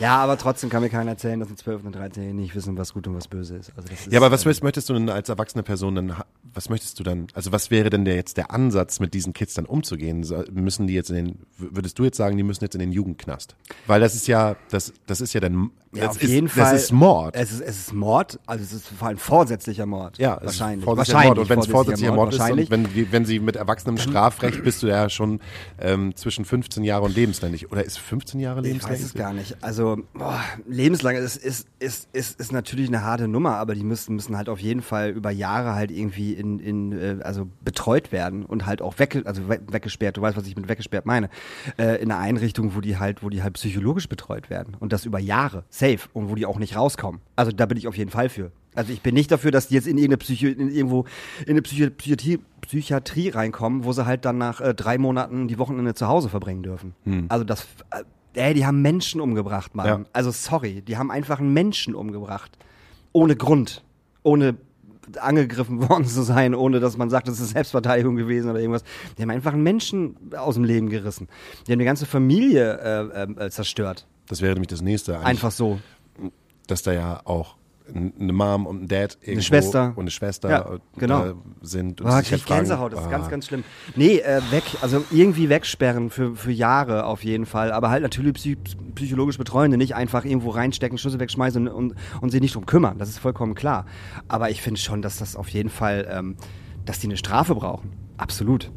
Ja, aber trotzdem kann mir keiner erzählen, dass ein 12- und 13 nicht wissen, was gut und was böse ist. Also ist Ja, aber was äh, möchtest- du denn als erwachsene Person dann, was möchtest du dann, also was wäre denn der jetzt der Ansatz, mit diesen Kids dann umzugehen? Müssen die jetzt in den, würdest du jetzt sagen, die müssen jetzt in den Jugendknast? Weil das ist ja, das, das ist ja dann, ja, das auf ist, jeden Fall. Das ist Mord. Es ist, es ist Mord, also es ist vor allem vorsätzlicher Mord. ja, wahrscheinlich. vorsätzlicher wahrscheinlich Mord. Und wenn es vorsätzlicher Mord ist, und wenn, wenn sie mit erwachsenem Strafrecht bist du ja schon ähm, zwischen 15 Jahre und lebenslänglich. Oder ist 15 Jahre Ich lebenslänglich? weiß es gar nicht. Also boah, lebenslang ist, ist, ist, ist, ist natürlich eine harte Nummer, aber die müssen, müssen halt auf jeden Fall über Jahre halt irgendwie in, in äh, also betreut werden und halt auch wegge also we weggesperrt. Du weißt, was ich mit weggesperrt meine. Äh, in einer Einrichtung, wo die halt, wo die halt psychologisch betreut werden und das über Jahre, safe und wo die auch nicht rauskommen. Also da bin ich auf jeden Fall für. Also ich bin nicht dafür, dass die jetzt in irgendeine Psycho, in irgendwo in eine Psycho Psychiatrie, Psychiatrie reinkommen, wo sie halt dann nach äh, drei Monaten die Wochenende zu Hause verbringen dürfen. Also das, äh, ey, die haben Menschen umgebracht, Mann. Ja. Also sorry, die haben einfach einen Menschen umgebracht. Ohne Grund. Ohne angegriffen worden zu sein, ohne dass man sagt, das ist Selbstverteidigung gewesen oder irgendwas. Die haben einfach einen Menschen aus dem Leben gerissen. Die haben die ganze Familie äh, äh, äh, zerstört. Das wäre nämlich das nächste. Einfach so. dass da ja auch eine Mom und ein Dad irgendwo Schwester. und eine Schwester Ja, äh, genau. sind. Oh, sich krieg halt ich fragen, Gänsehaut, das ist ah, ganz, ganz schlimm. Nee, äh, weg, also irgendwie wegsperren für, für Jahre auf jeden Fall, aber halt natürlich psy psychologisch Betreuende, nicht einfach irgendwo reinstecken, Schlüssel wegschmeißen und, und, und sie nicht drum kümmern, das ist vollkommen klar. Aber ich finde schon, dass das auf jeden Fall, ähm, dass die eine Strafe brauchen. Absolut.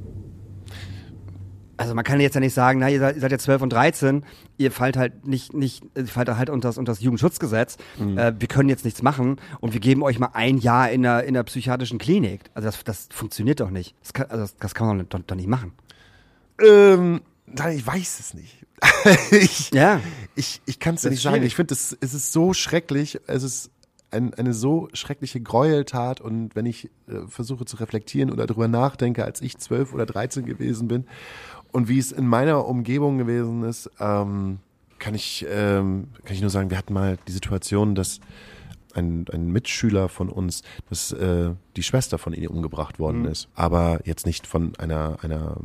Also man kann jetzt ja nicht sagen, na, ihr seid, ihr seid ja 12 und 13, ihr fallt halt nicht, nicht, ihr fallt halt unter das, unter das Jugendschutzgesetz, äh, wir können jetzt nichts machen und wir geben euch mal ein Jahr in der, in der psychiatrischen Klinik. Also das, das funktioniert doch nicht. Das kann, also das, das kann man doch, doch nicht machen. Ähm, ich weiß es nicht. ich Ja. ich, ich kann es nicht sagen. Ich finde, es es ist so schrecklich. Es ist ein, eine so schreckliche Gräueltat. Und wenn ich äh, versuche zu reflektieren oder darüber nachdenke, als ich zwölf oder dreizehn gewesen bin und wie es in meiner Umgebung gewesen ist, ähm, kann ich ähm, kann ich nur sagen, wir hatten mal die Situation, dass ein, ein Mitschüler von uns, dass äh, die Schwester von ihm umgebracht worden ist. Aber jetzt nicht von einer, einer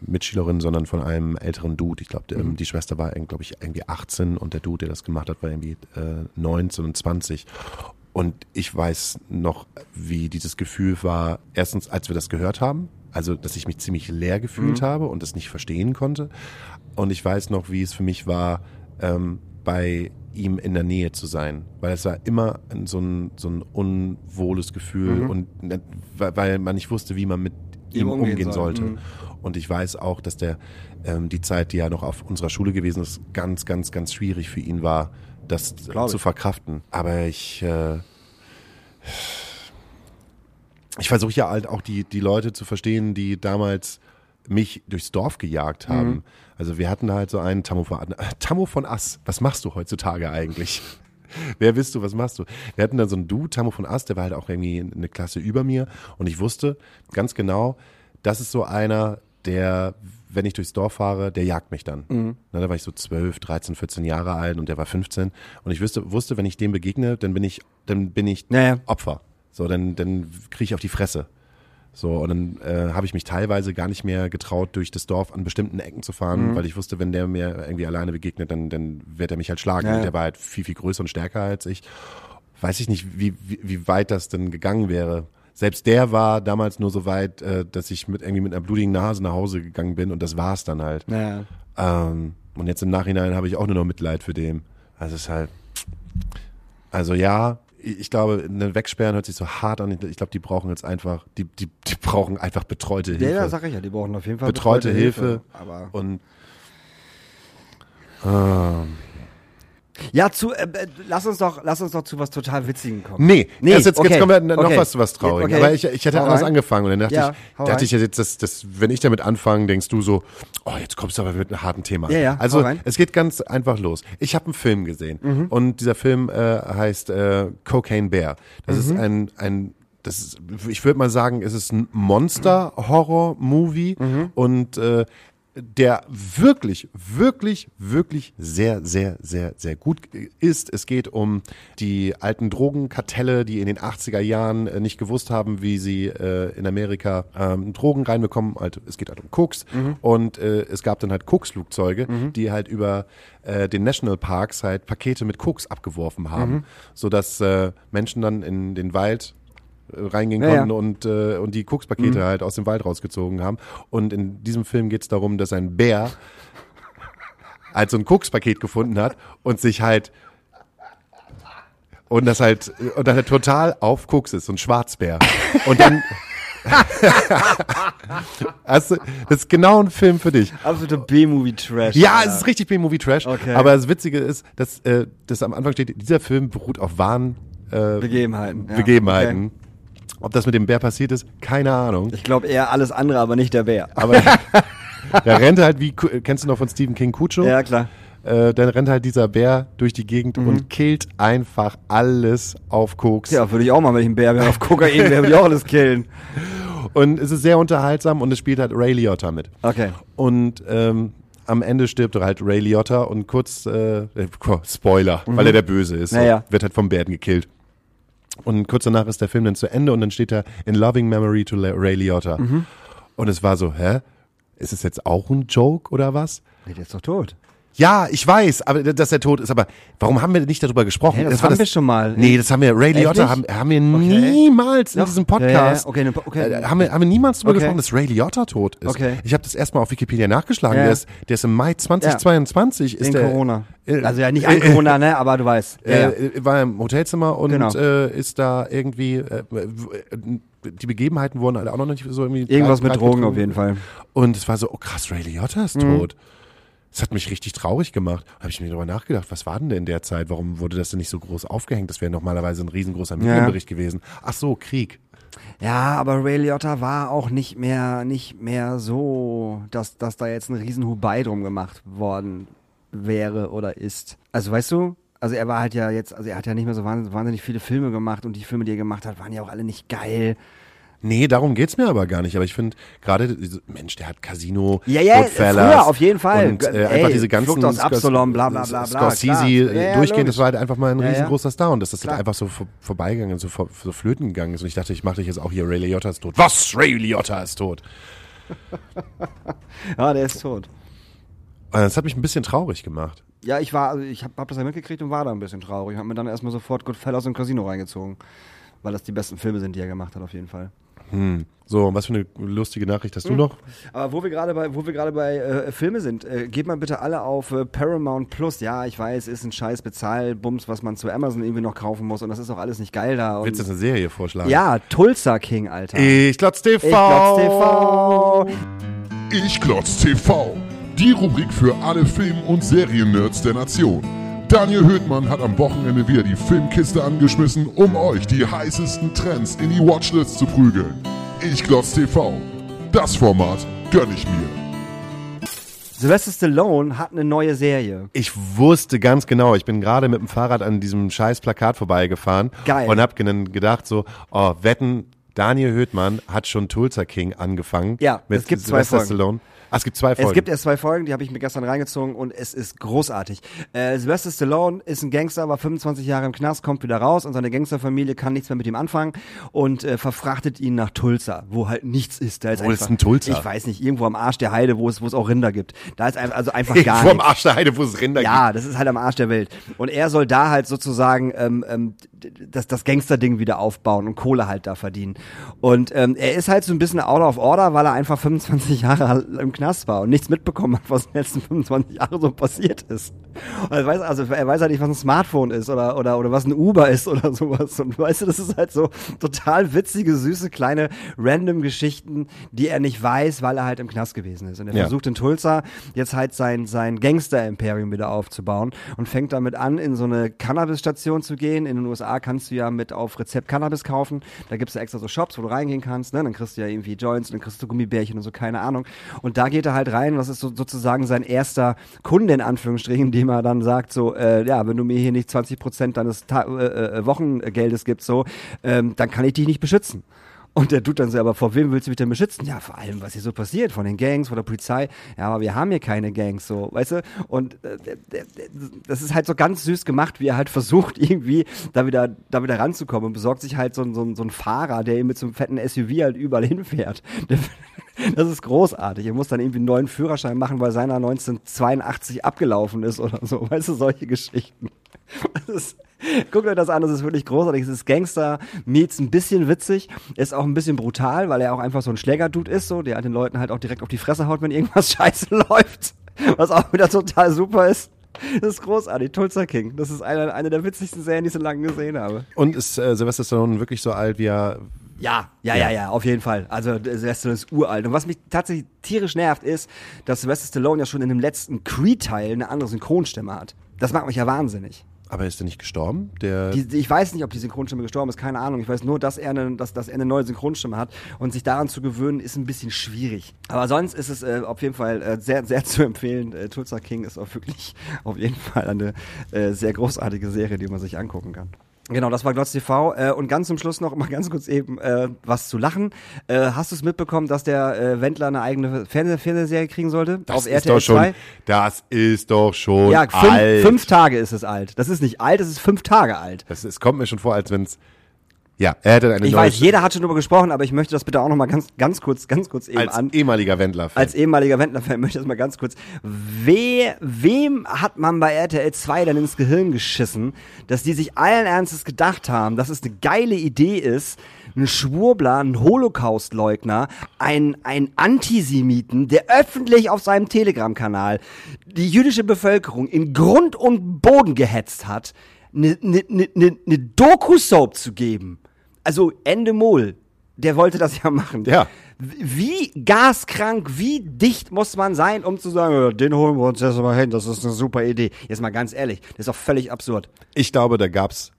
Mitschülerin, sondern von einem älteren Dude. Ich glaube, ähm, die Schwester war, glaube ich, irgendwie 18 und der Dude, der das gemacht hat, war irgendwie äh, 19 und 20. Und ich weiß noch, wie dieses Gefühl war, erstens, als wir das gehört haben, also dass ich mich ziemlich leer gefühlt habe und das nicht verstehen konnte. Und ich weiß noch, wie es für mich war, ähm, bei ihm in der Nähe zu sein, weil es war immer so, ein, so ein unwohles Gefühl und ne- weil, man nicht wusste, wie man mit ihm umgehen umgehen, soll. sollte. Mhm. Und ich weiß auch, dass der ähm, die Zeit, die ja noch auf unserer Schule gewesen ist, ganz, ganz, ganz schwierig für ihn war, das Glaub zu verkraften. Aber ich äh, ich versuche ja halt auch die, die Leute zu verstehen, die damals mich durchs Dorf gejagt haben. Mhm. Also wir hatten halt so einen Tammo von, äh, Tammo von Ass. Was machst du heutzutage eigentlich? Wer bist du? Was machst du? Wir hatten da so einen Dude, Tammo von Ass, der war halt auch irgendwie eine Klasse über mir. Und ich wusste ganz genau, das ist so einer, der, wenn ich durchs Dorf fahre, der jagt mich dann. Mhm. Na, da war ich so 12, 13, 14 Jahre alt und der war 15. Und ich wusste, wusste, wenn ich dem begegne, dann bin ich, dann bin ich Ja, ja. Opfer. So, dann, dann kriege ich auf die Fresse. So, und dann äh, habe ich mich teilweise gar nicht mehr getraut, durch das Dorf an bestimmten Ecken zu fahren, weil ich wusste, wenn der mir irgendwie alleine begegnet, dann, dann wird er mich halt schlagen. Ja. der war halt viel, viel größer und stärker als ich. Weiß ich nicht, wie, wie, wie weit das denn gegangen wäre. Selbst der war damals nur so weit, äh, dass ich mit irgendwie mit einer blutigen Nase nach Hause gegangen bin und das war's dann halt. Ja. Ähm, und jetzt im Nachhinein habe ich auch nur noch Mitleid für den. Also es ist halt. Also ja, ich glaube, eine Wegsperren hört sich so hart an. Ich glaube, die brauchen jetzt einfach, die, die, die brauchen einfach betreute Hilfe. Ja, ja, sag ich ja, die brauchen auf jeden Fall betreute, Hilfe. Aber Und ähm, ja, zu, äh, äh, lass uns doch, lass uns doch zu was total Witzigem kommen. Nee, Nee, erst jetzt, okay, jetzt kommen wir noch okay. was zu was traurig. Okay. Aber ich, ich hätte Hau anders rein. angefangen und dann dachte Ja, ich, dachte rein. ich jetzt, dass, dass, wenn ich damit anfange, denkst du so, oh, jetzt kommst du aber mit einem harten Thema. Ja, ja, also. Mhm. es geht ganz einfach los. Ich habe einen Film gesehen und dieser Film äh, heißt äh, Cocaine Bear. Das Mhm. ist ein, ein das ist, ich würde mal sagen, es ist ein Monster-Horror-Movie und äh, der wirklich, wirklich, wirklich sehr, sehr, sehr, sehr gut ist. Es geht um die alten Drogenkartelle, die in den 80er Jahren äh, nicht gewusst haben, wie sie äh, in Amerika ähm, Drogen reinbekommen. Also, es geht halt um Koks. Und äh, es gab dann halt Koksflugzeuge, die halt über äh, den Nationalparks halt Pakete mit Koks abgeworfen haben, sodass äh, Menschen dann in den Wald reingehen Ja, ja. konnten und, äh, und die Kokspakete halt aus dem Wald rausgezogen haben. Und in diesem Film geht es darum, dass ein Bär halt so ein Kokspaket gefunden hat und sich halt und das halt und dann halt total auf Koks ist, so ein Schwarzbär. Und dann also, das ist genau ein Film für dich. Absoluter B-Movie-Trash. Ja, Alter. es ist richtig B-Movie-Trash. Okay. Aber das Witzige ist, dass, äh, dass am Anfang steht, dieser Film beruht auf wahren äh, Begebenheiten. Ja, Begebenheiten. okay. Ob das mit dem Bär passiert ist, keine Ahnung. Ich glaube eher alles andere, aber nicht der Bär. Aber der rennt halt wie, kennst du noch von Stephen King Cujo? Ja, klar. Äh, dann rennt halt dieser Bär durch die Gegend und killt einfach alles auf Koks. Ja, würde ich auch mal, wenn ich ein Bär wäre. Auf Kokain wäre, würde ich auch alles killen. Und es ist sehr unterhaltsam und es spielt halt Ray Liotta mit. Okay. Und ähm, am Ende stirbt halt Ray Liotta und kurz, äh, äh, Spoiler, weil er der Böse ist, Naja. wird halt vom Bären gekillt. Und kurz danach ist der Film dann zu Ende und dann steht da In Loving Memory to Ray Liotta. Und es war so, hä? Ist es jetzt auch ein Joke oder was? Nee, der ist doch tot. Ja, ich weiß, aber dass er tot ist. Aber warum haben wir nicht darüber gesprochen? Hä, das war haben wir schon mal. Nee, das haben wir. Ray Echt Liotta haben, haben wir niemals in Doch. diesem Ja, ja, Podcast. ja. Okay, ne, okay. Äh, haben, wir, haben wir niemals darüber Okay. gesprochen, dass Ray Liotta tot ist. Okay. Ich habe das erstmal auf Wikipedia nachgeschlagen. Ja. Der, ist, der ist im Mai 2022. Ist In der, Corona. äh, Also ja, nicht an Corona, ne, aber du weißt. Ja, ja. Äh, war im Hotelzimmer und Genau. äh, ist da irgendwie. Äh, die Begebenheiten wurden halt auch noch nicht so irgendwie. Irgendwas mit Drogen getrunken. auf jeden Fall. Und es war so, oh krass, Ray Liotta ist Mhm. tot. Das hat mich richtig traurig gemacht. Da habe ich mir darüber nachgedacht, was war denn in der Zeit? Warum wurde das denn nicht so groß aufgehängt? Das wäre normalerweise ein riesengroßer Medienbericht gewesen. Ach so, Krieg. Ja, aber Ray Liotta war auch nicht mehr, nicht mehr so, dass, dass da jetzt ein riesen Hubai drum gemacht worden wäre oder ist. Also weißt du, also er war halt ja jetzt, also er hat ja nicht mehr so wahnsinnig viele Filme gemacht und die Filme, die er gemacht hat, waren ja auch alle nicht geil. Nee, darum geht's mir aber gar nicht. Aber ich finde gerade, Mensch, der hat Casino, Ja, ja, Goodfellas früher auf jeden Fall. Und äh, Ey, einfach diese ganzen Flucht aus Absalom, bla, bla, bla, bla, Scorsese äh, Ja, durchgehend, das war halt einfach mal ein riesengroßer Star und dass das Klar. halt einfach so vor, vorbeigegangen, so, vor, so flöten gegangen ist. Und ich dachte, ich mache dich jetzt auch hier, Ray Liotta ist tot. Was? Ray Liotta ist tot. Ja, der ist tot. Und Das hat mich ein bisschen traurig gemacht. Ja, ich war, also ich habe hab das ja mitgekriegt und war da ein bisschen traurig. Hab mir dann erstmal sofort Goodfellas und Casino reingezogen. Weil das die besten Filme sind, die er gemacht hat, auf jeden Fall. So, und was für eine lustige Nachricht Hm. hast du noch? Aber wo wir gerade bei, wo wir gerade bei äh, Filme sind, äh, geht mal bitte alle auf äh, Paramount Plus. Ja, ich weiß, ist ein scheiß Bezahlbums, was man zu Amazon irgendwie noch kaufen muss und das ist auch alles nicht geil da. Und Willst du eine Serie vorschlagen? ja, Tulsa King, Alter. Ich glotz TV. Ich glaub's TV. Ich Klotz TV. Die Rubrik für alle Film- und Seriennerds der Nation. Daniel Höhtmann hat am Wochenende wieder die Filmkiste angeschmissen, um euch die heißesten Trends in die Watchlist zu prügeln. Ich Klotz TV. Das Format gönn ich mir. Sylvester Stallone hat eine neue Serie. Ich wusste ganz genau, ich bin gerade mit dem Fahrrad an diesem scheiß Plakat vorbeigefahren Geil. und hab gedacht so, oh, wetten, Daniel Höhtmann hat schon Tulsa King angefangen. Ja, mit es gibt zwei Sylvester Folgen. Stallone. Ah, es gibt zwei Folgen. Es gibt erst zwei Folgen, die habe ich mir gestern reingezogen und es ist großartig. Äh, Sylvester Stallone ist ein Gangster, war 25 Jahre im Knast, kommt wieder raus und seine Gangsterfamilie kann nichts mehr mit ihm anfangen und äh, verfrachtet ihn nach Tulsa, wo halt nichts ist. Da ist Wo ist einfach, denn Tulsa? Ich weiß nicht, irgendwo am Arsch der Heide, wo es, wo es auch Rinder gibt. Da ist einfach, also einfach gar Vorm nichts. Arsch der Heide, wo es Rinder Ja, das ist halt am Arsch der Welt. Und er soll da halt sozusagen ähm, ähm, das, das Gangster-Ding wieder aufbauen und Kohle halt da verdienen. Und ähm, er ist halt so ein bisschen out of order, weil er einfach 25 Jahre im Knast war und nichts mitbekommen hat, was in den letzten 25 Jahren so passiert ist. Er weiß, also er weiß halt nicht, was ein Smartphone ist oder, oder, oder was ein Uber ist oder sowas. Und weißt du, das ist halt so total witzige, süße, kleine, random Geschichten, die er nicht weiß, weil er halt im Knast gewesen ist. Und er Ja. versucht in Tulsa jetzt halt sein, sein Gangster-Imperium wieder aufzubauen und fängt damit an, in so eine Cannabis-Station zu gehen in den USA kannst du ja mit auf Rezept Cannabis kaufen. Da gibt's ja extra so Shops, wo du reingehen kannst. Ne? Dann kriegst du ja irgendwie Joints und dann kriegst du Gummibärchen und so, keine Ahnung. Und da geht er halt rein. Das ist so, sozusagen sein erster Kunde in Anführungsstrichen, dem er dann sagt so, äh, ja, wenn du mir hier nicht 20 Prozent deines Ta äh, äh, Wochengeldes gibst, so, ähm, dann kann ich dich nicht beschützen. Und der tut dann so, aber vor wem willst du mich denn beschützen? Ja, vor allem, was hier so passiert, von den Gangs, von der Polizei. Ja, aber wir haben hier keine Gangs, so, weißt du? Und äh, das ist halt so ganz süß gemacht, wie er halt versucht, irgendwie da wieder, da wieder ranzukommen und besorgt sich halt so, ein- so, ein- so einen Fahrer, der ihm mit so einem fetten SUV halt überall hinfährt. Das ist großartig. Er muss dann irgendwie einen neuen Führerschein machen, weil seiner 1982 abgelaufen ist oder so. Weißt du, solche Geschichten. Das ist, guckt euch das an, das ist wirklich großartig. Es ist Gangster, meets ein bisschen witzig, ist auch ein bisschen brutal, weil er auch einfach so ein Schlägerdude ist, so, der halt den Leuten halt auch direkt auf die Fresse haut, wenn irgendwas scheiße läuft. Was auch wieder total super ist. Das ist großartig. Tulsa King. Das ist eine, eine der witzigsten Serien, die ich so lange gesehen habe. Und ist äh, Sylvester Stallone wirklich so alt, wie er. Ja, ja, ja, ja, auf jeden Fall. Also Sylvester ist uralt. Und was mich tatsächlich tierisch nervt, ist, dass Sylvester Stallone ja schon in dem letzten Creed-Teil eine andere Synchronstimme hat. Das macht mich ja wahnsinnig. Aber ist er nicht gestorben? Der. Die, ich weiß nicht, ob die Synchronstimme gestorben ist, keine Ahnung. Ich weiß nur, dass er, eine, dass, dass er eine neue Synchronstimme hat. Und sich daran zu gewöhnen, ist ein bisschen schwierig. Aber sonst ist es äh, auf jeden Fall äh, sehr, sehr zu empfehlen. Äh, Tulsa King ist auch wirklich auf jeden Fall eine äh, sehr großartige Serie, die man sich angucken kann. Genau, das war Glotz TV. Äh, und ganz zum Schluss noch mal ganz kurz eben äh, was zu lachen. Äh, hast du es mitbekommen, dass der äh, Wendler eine eigene Fernseh Fernsehserie kriegen sollte? das auf ist RTL doch schon. 2? Das ist doch schon Ja, fünf, alt. fünf Tage ist es alt. Das ist nicht alt, es ist fünf Tage alt. Das, es kommt mir schon vor, als wenn es. Ja, er hätte eine Ich weiß, jeder hat schon drüber gesprochen, aber ich möchte das bitte auch noch mal ganz, ganz kurz, ganz kurz eben als an. ehemaliger Wendler-Fan. Als ehemaliger Wendler-Fan möchte ich das mal ganz kurz. We, wem hat man bei RTL 2 denn ins Gehirn geschissen, dass die sich allen Ernstes gedacht haben, dass es eine geile Idee ist, einen Schwurbler, einen Holocaust-Leugner, einen, einen Antisemiten, der öffentlich auf seinem Telegram-Kanal die jüdische Bevölkerung in Grund und Boden gehetzt hat, eine ne, ne, ne, ne Doku-Soap zu geben. Also Ende Mol, der wollte das ja machen. Ja. Wie gaskrank, wie dicht muss man sein, um zu sagen, "Ja, den holen wir uns jetzt mal hin, das ist eine super Idee. Jetzt mal ganz ehrlich, das ist doch völlig absurd. Ich glaube, da gab's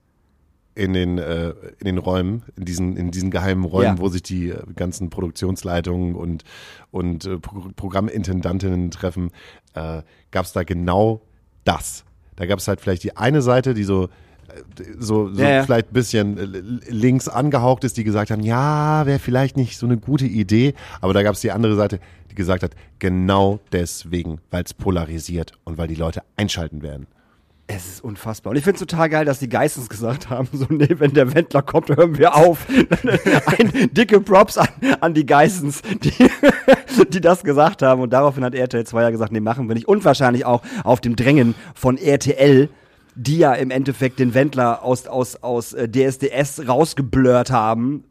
in den äh, in den Räumen, in diesen in diesen geheimen Räumen, Ja. wo sich die äh, ganzen Produktionsleitungen und und äh, Pro Programmintendantinnen treffen, äh, gab's da genau das. Da gab's halt vielleicht die eine Seite, die so so, so Ja, ja. vielleicht ein bisschen äh, links angehaucht ist, die gesagt haben, ja, wäre vielleicht nicht so eine gute Idee, aber da gab's die andere Seite, die gesagt hat, genau deswegen, weil es polarisiert und weil die Leute einschalten werden. Es ist unfassbar. Und ich finde es total geil, dass die Geissens gesagt haben, so, nee, wenn der Wendler kommt, hören wir auf. Ein dicke Props an, an die Geissens, die, die das gesagt haben. Und daraufhin hat RTL 2 ja gesagt, nee, machen wir nicht. Und wahrscheinlich auch auf dem Drängen von RTL, die ja im Endeffekt den Wendler aus, aus, aus äh, DSDS rausgeblurrt haben.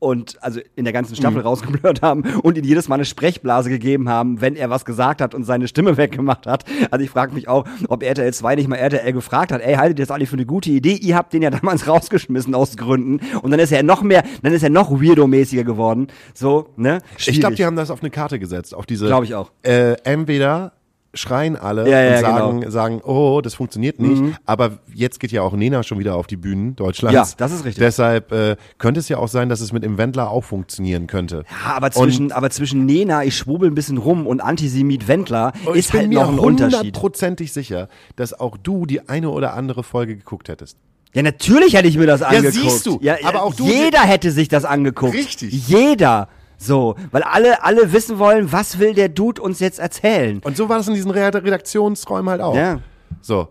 Und also in der ganzen Staffel rausgeblurrt haben und ihm jedes Mal eine Sprechblase gegeben haben, wenn er was gesagt hat und seine Stimme weggemacht hat. Also ich frage mich auch, ob RTL 2 nicht mal RTL gefragt hat, ey, haltet ihr das eigentlich für eine gute Idee? Ihr habt den ja damals rausgeschmissen aus Gründen. Und dann ist er noch mehr, dann ist er noch weirdo-mäßiger geworden. So, ne? Ich glaube, die haben das auf eine Karte gesetzt, auf diese. Glaub ich auch. Äh, entweder schreien alle Ja, ja, und sagen, genau. sagen, oh, das funktioniert nicht. Aber jetzt geht ja auch Nena schon wieder auf die Bühnen Deutschlands. Ja, das ist richtig. Deshalb äh, könnte es ja auch sein, dass es mit dem Wendler auch funktionieren könnte. Ja, aber zwischen, aber zwischen Nena, ich schwubbel ein bisschen rum und Antisemit Wendler Und ist ich bin halt mir noch ein Unterschied. hundertprozentig sicher, dass auch du die eine oder andere Folge geguckt hättest. Ja, natürlich hätte ich mir das angeguckt. siehst du. Ja, Aber auch du- Jeder hätte sich das angeguckt. Richtig. Jeder. So, weil alle, alle wissen wollen, was will der Dude uns jetzt erzählen. Und so war das in diesen Re- Redaktionsräumen halt auch. Ja. So.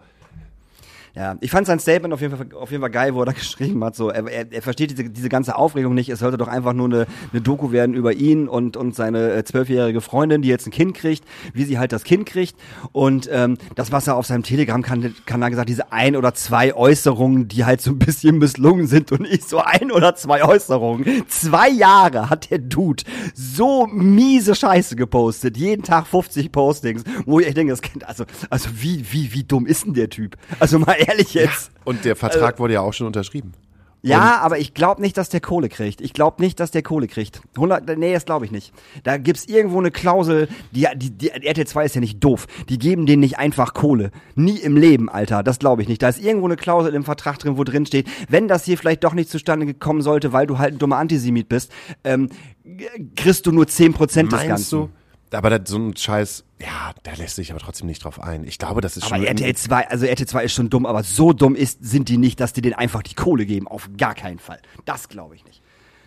Ja, ich fand sein Statement auf jeden Fall, auf jeden Fall geil, wo er da geschrieben hat, so, er, er, er versteht diese, diese ganze Aufregung nicht, es sollte doch einfach nur eine, eine Doku werden über ihn und, und seine äh, zwölfjährige Freundin, die jetzt ein Kind kriegt, wie sie halt das Kind kriegt und ähm, das, was er auf seinem Telegram-Kanal gesagt diese ein oder zwei Äußerungen, die halt so ein bisschen misslungen sind und ich so ein oder zwei Äußerungen. Zwei Jahre hat der Dude so miese Scheiße gepostet, jeden Tag 50 Postings, wo ich denke, das Kind, also, also wie, wie, wie dumm ist denn der Typ? Also mal ehrlich jetzt. Und der Vertrag wurde ja auch schon unterschrieben. Ja, aber ich glaube nicht, dass der Kohle kriegt. Ich glaube nicht, dass der Kohle kriegt. 100, nee, das glaube ich nicht. Da gibt's irgendwo eine Klausel, die, die, die RTL 2 ist ja nicht doof. Die geben denen nicht einfach Kohle. Nie im Leben, Alter. Das glaube ich nicht. Da ist irgendwo eine Klausel im Vertrag drin, wo drin steht, wenn das hier vielleicht doch nicht zustande gekommen sollte, weil du halt ein dummer Antisemit bist, ähm, kriegst du nur 10% des Meinst Ganzen. du? Aber das, so ein Scheiß, ja, da lässt sich aber trotzdem nicht drauf ein. Ich glaube, das ist Aber schon. RTL 2, also RTL 2 ist schon dumm, aber so dumm ist, sind die nicht, dass die denen einfach die Kohle geben. Auf gar keinen Fall. Das glaube ich nicht.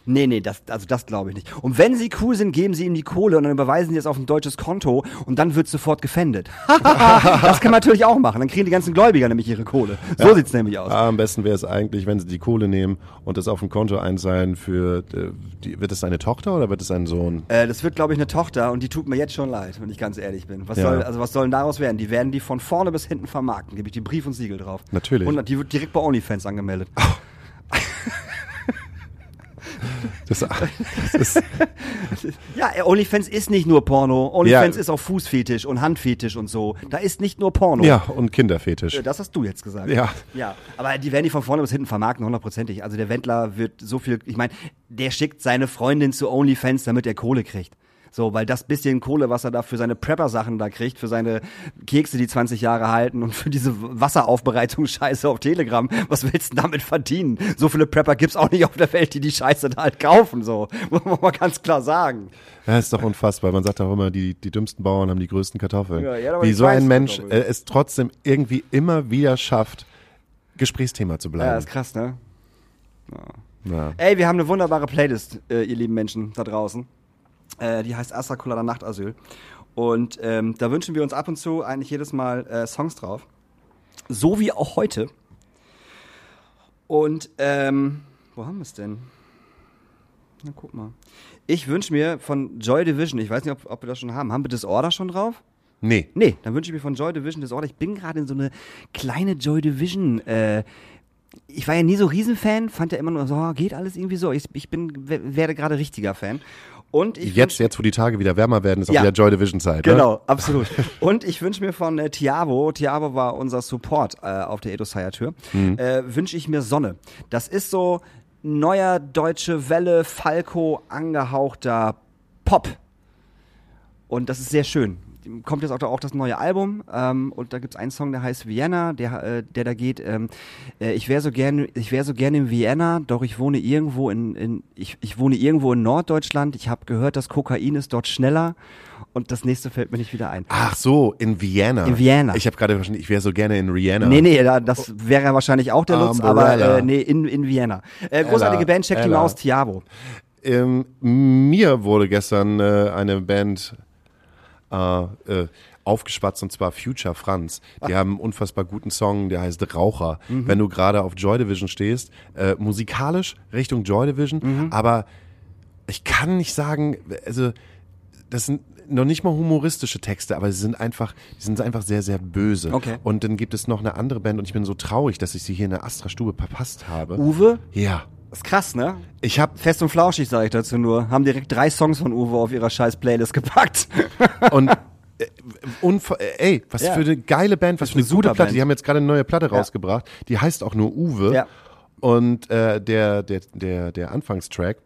Nee, nee, das, also das glaube ich nicht. Und wenn sie cool sind, geben sie ihm die Kohle und dann überweisen sie es auf ein deutsches Konto und dann wird sofort gefändet. das kann man natürlich auch machen. Dann kriegen die ganzen Gläubiger nämlich ihre Kohle. So sieht's nämlich aus. Ah, am besten wäre es eigentlich, wenn sie die Kohle nehmen und das auf ein Konto einzahlen für, äh, die, wird es eine Tochter oder wird es ein Sohn? Äh, das wird, glaube ich, eine Tochter und die tut mir jetzt schon leid, wenn ich ganz ehrlich bin. Was Ja. soll, also was soll denn daraus werden? Die werden die von vorne bis hinten vermarkten. Gebe ich die Brief und Siegel drauf. Natürlich. Und die wird direkt bei OnlyFans angemeldet. Das, das Ja, OnlyFans ist nicht nur Porno. OnlyFans Ja. ist auch Fußfetisch und Handfetisch und so. Da ist nicht nur Porno. ja, und Kinderfetisch. Äh, Das hast du jetzt gesagt. Ja. Ja, aber die werden die von vorne bis hinten vermarkten, hundertprozentig. Also der Wendler wird so viel, ich meine, der schickt seine Freundin zu OnlyFans, damit er Kohle kriegt. So, weil das bisschen Kohle, was er da für seine Prepper-Sachen da kriegt, für seine Kekse, die 20 Jahre halten und für diese Wasseraufbereitungsscheiße auf Telegram, was willst du damit verdienen? So viele Prepper gibt's auch nicht auf der Welt, die die Scheiße da halt kaufen, so. Muss man mal ganz klar sagen. Ja, ist doch unfassbar. Man sagt auch immer, die, die dümmsten Bauern haben die größten Kartoffeln. Ja, ja, Wie so ein Mensch äh, es trotzdem irgendwie immer wieder schafft, Gesprächsthema zu Ja, bleiben. ist krass, ne? Ja. Ey, wir haben eine wunderbare Playlist, äh, ihr lieben Menschen da draußen. Äh, die heißt Astra Colada Nachtasyl. Und ähm, da wünschen wir uns ab und zu eigentlich jedes Mal äh, Songs drauf. So wie auch heute. Und ähm, wo haben wir es denn? Na, guck mal. Ich wünsche mir von Joy Division, ich weiß nicht, ob, ob wir das schon haben. Haben wir Disorder schon drauf? Nee. Nee, dann wünsche ich mir von Joy Division Disorder. Ich bin gerade in so eine kleine Joy Division. Äh, ich war ja nie so Riesenfan, fand ja immer nur so, oh, geht alles irgendwie so. Ich, ich bin, we- werde gerade richtiger Fan. Und ich Jetzt, jetzt, wo die Tage wieder wärmer werden, ist auch Ja. wieder Joy Division Zeit. Ne? Genau, absolut. Und ich wünsche mir von äh, Tiavo, Tiavo war unser Support äh, auf der Edosire-Tür, äh, wünsche ich mir Sonne. Das ist so neuer deutsche Welle, Falco angehauchter Pop. Und das ist sehr schön. Kommt jetzt auch, auch das neue Album ähm, und da gibt's einen Song, der heißt Vienna, der, äh, der da geht, ähm, äh, ich wäre so gerne, ich wäre so gerne in Vienna, doch ich wohne irgendwo in, in ich, ich wohne irgendwo in Norddeutschland. Ich habe gehört, das Kokain ist dort schneller und das nächste fällt mir nicht wieder ein. Ach so, in Vienna. In Vienna. Ich habe gerade verstanden, ich wäre so gerne in Rihanna. Nee, nee, da, das wäre wahrscheinlich auch der Lutz, aber äh, nee, in, in Vienna. Äh, großartige Ella, Band, check die Ella. mal aus, Tiavo. Ähm, mir wurde gestern äh, eine Band äh, äh, aufgespatzt und zwar Future Franz. Die haben einen unfassbar guten Song, der heißt Raucher. Mhm. Wenn du gerade auf Joy Division stehst, äh, musikalisch Richtung Joy Division, Mhm. aber ich kann nicht sagen, also das sind noch nicht mal humoristische Texte, aber sie sind einfach, die sind einfach sehr, sehr böse. Okay. Und dann gibt es noch eine andere Band und ich bin so traurig, dass ich sie hier in der Astra-Stube verpasst habe. Uwe, Ja. Ist krass, ne? Ich habe Fest und flauschig, sage ich dazu nur. Haben direkt drei Songs von Uwe auf ihrer scheiß Playlist gepackt. Und äh, äh, ey, was Ja. für eine geile Band, was für eine gute super Platte. Die haben jetzt gerade eine neue Platte rausgebracht. Die heißt auch nur Uwe. Ja. Und äh, der, der, der, der Anfangstrack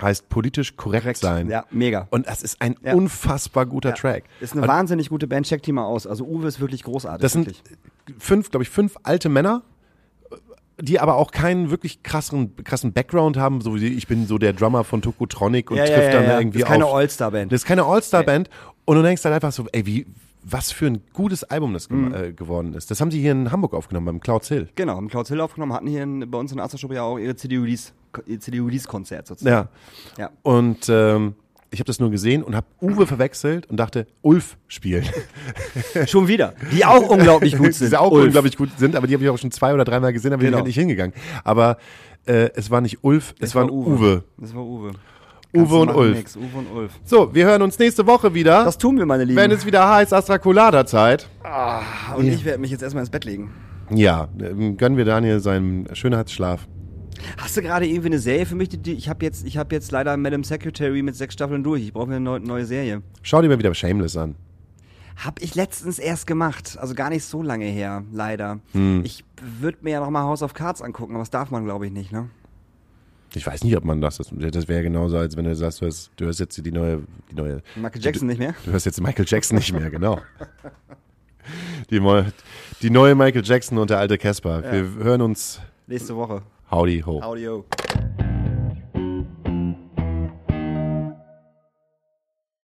heißt politisch korrekt, sein. Ja, mega. Und das ist ein Ja. unfassbar guter Ja. Track. Ist eine Und wahnsinnig gute Band, check die mal aus. Also Uwe ist wirklich großartig. das sind wirklich. fünf, glaube ich, fünf alte Männer, die aber auch keinen wirklich krassen, krassen Background haben, so wie ich bin so der Drummer von Tokotronic und Ja, ja, trifft ja, dann ja. irgendwie Das ist keine auf. All-Star-Band. Das ist keine All-Star-Band. Und du denkst dann einfach so, ey, wie, was für ein gutes Album das Mhm. äh, geworden ist. Das haben sie hier in Hamburg aufgenommen, beim Clouds Hill. Genau, im Clouds Hill aufgenommen, hatten hier in, bei uns in Astra ja auch ihre CD-Release-Konzert sozusagen. Ja. Ja. Und ähm, ich habe das nur gesehen und habe Uwe verwechselt und dachte, Ulf spielt. Schon wieder. Die auch unglaublich gut sind. die auch Ulf. unglaublich gut sind, aber die habe ich auch schon zwei oder dreimal gesehen, aber bin Genau. ich halt nicht hingegangen. Aber äh, es war nicht Ulf, es, Das war Uwe. Das war Uwe. Uwe und Ulf. Uwe und Ulf. So, wir hören uns nächste Woche wieder, Das tun wir, meine Lieben. wenn es wieder heißt Astrakulada-Zeit. Und ich werde mich jetzt erstmal ins Bett legen. Ja, ähm, gönnen wir Daniel seinen Schönheitsschlaf. Hast du gerade irgendwie eine Serie für mich? Die, ich habe jetzt, ich habe jetzt leider Madam Secretary mit sechs Staffeln durch. Ich brauche mir eine neue, neue Serie. Schau dir mal wieder Shameless an. Hab ich letztens erst gemacht, also gar nicht so lange her, leider. Hm. Ich würde mir ja noch mal House of Cards angucken, aber das darf man, glaube ich, nicht, ne? Ich weiß nicht, ob man das. Das, wäre genauso, als wenn du sagst, du hörst, du hörst jetzt die neue, die neue. Michael Jackson nicht mehr? Du hörst jetzt Michael Jackson nicht mehr, genau. Die, die neue Michael Jackson und der alte Casper. Wir hören uns. Nächste Woche. Howdy ho. Howdy ho.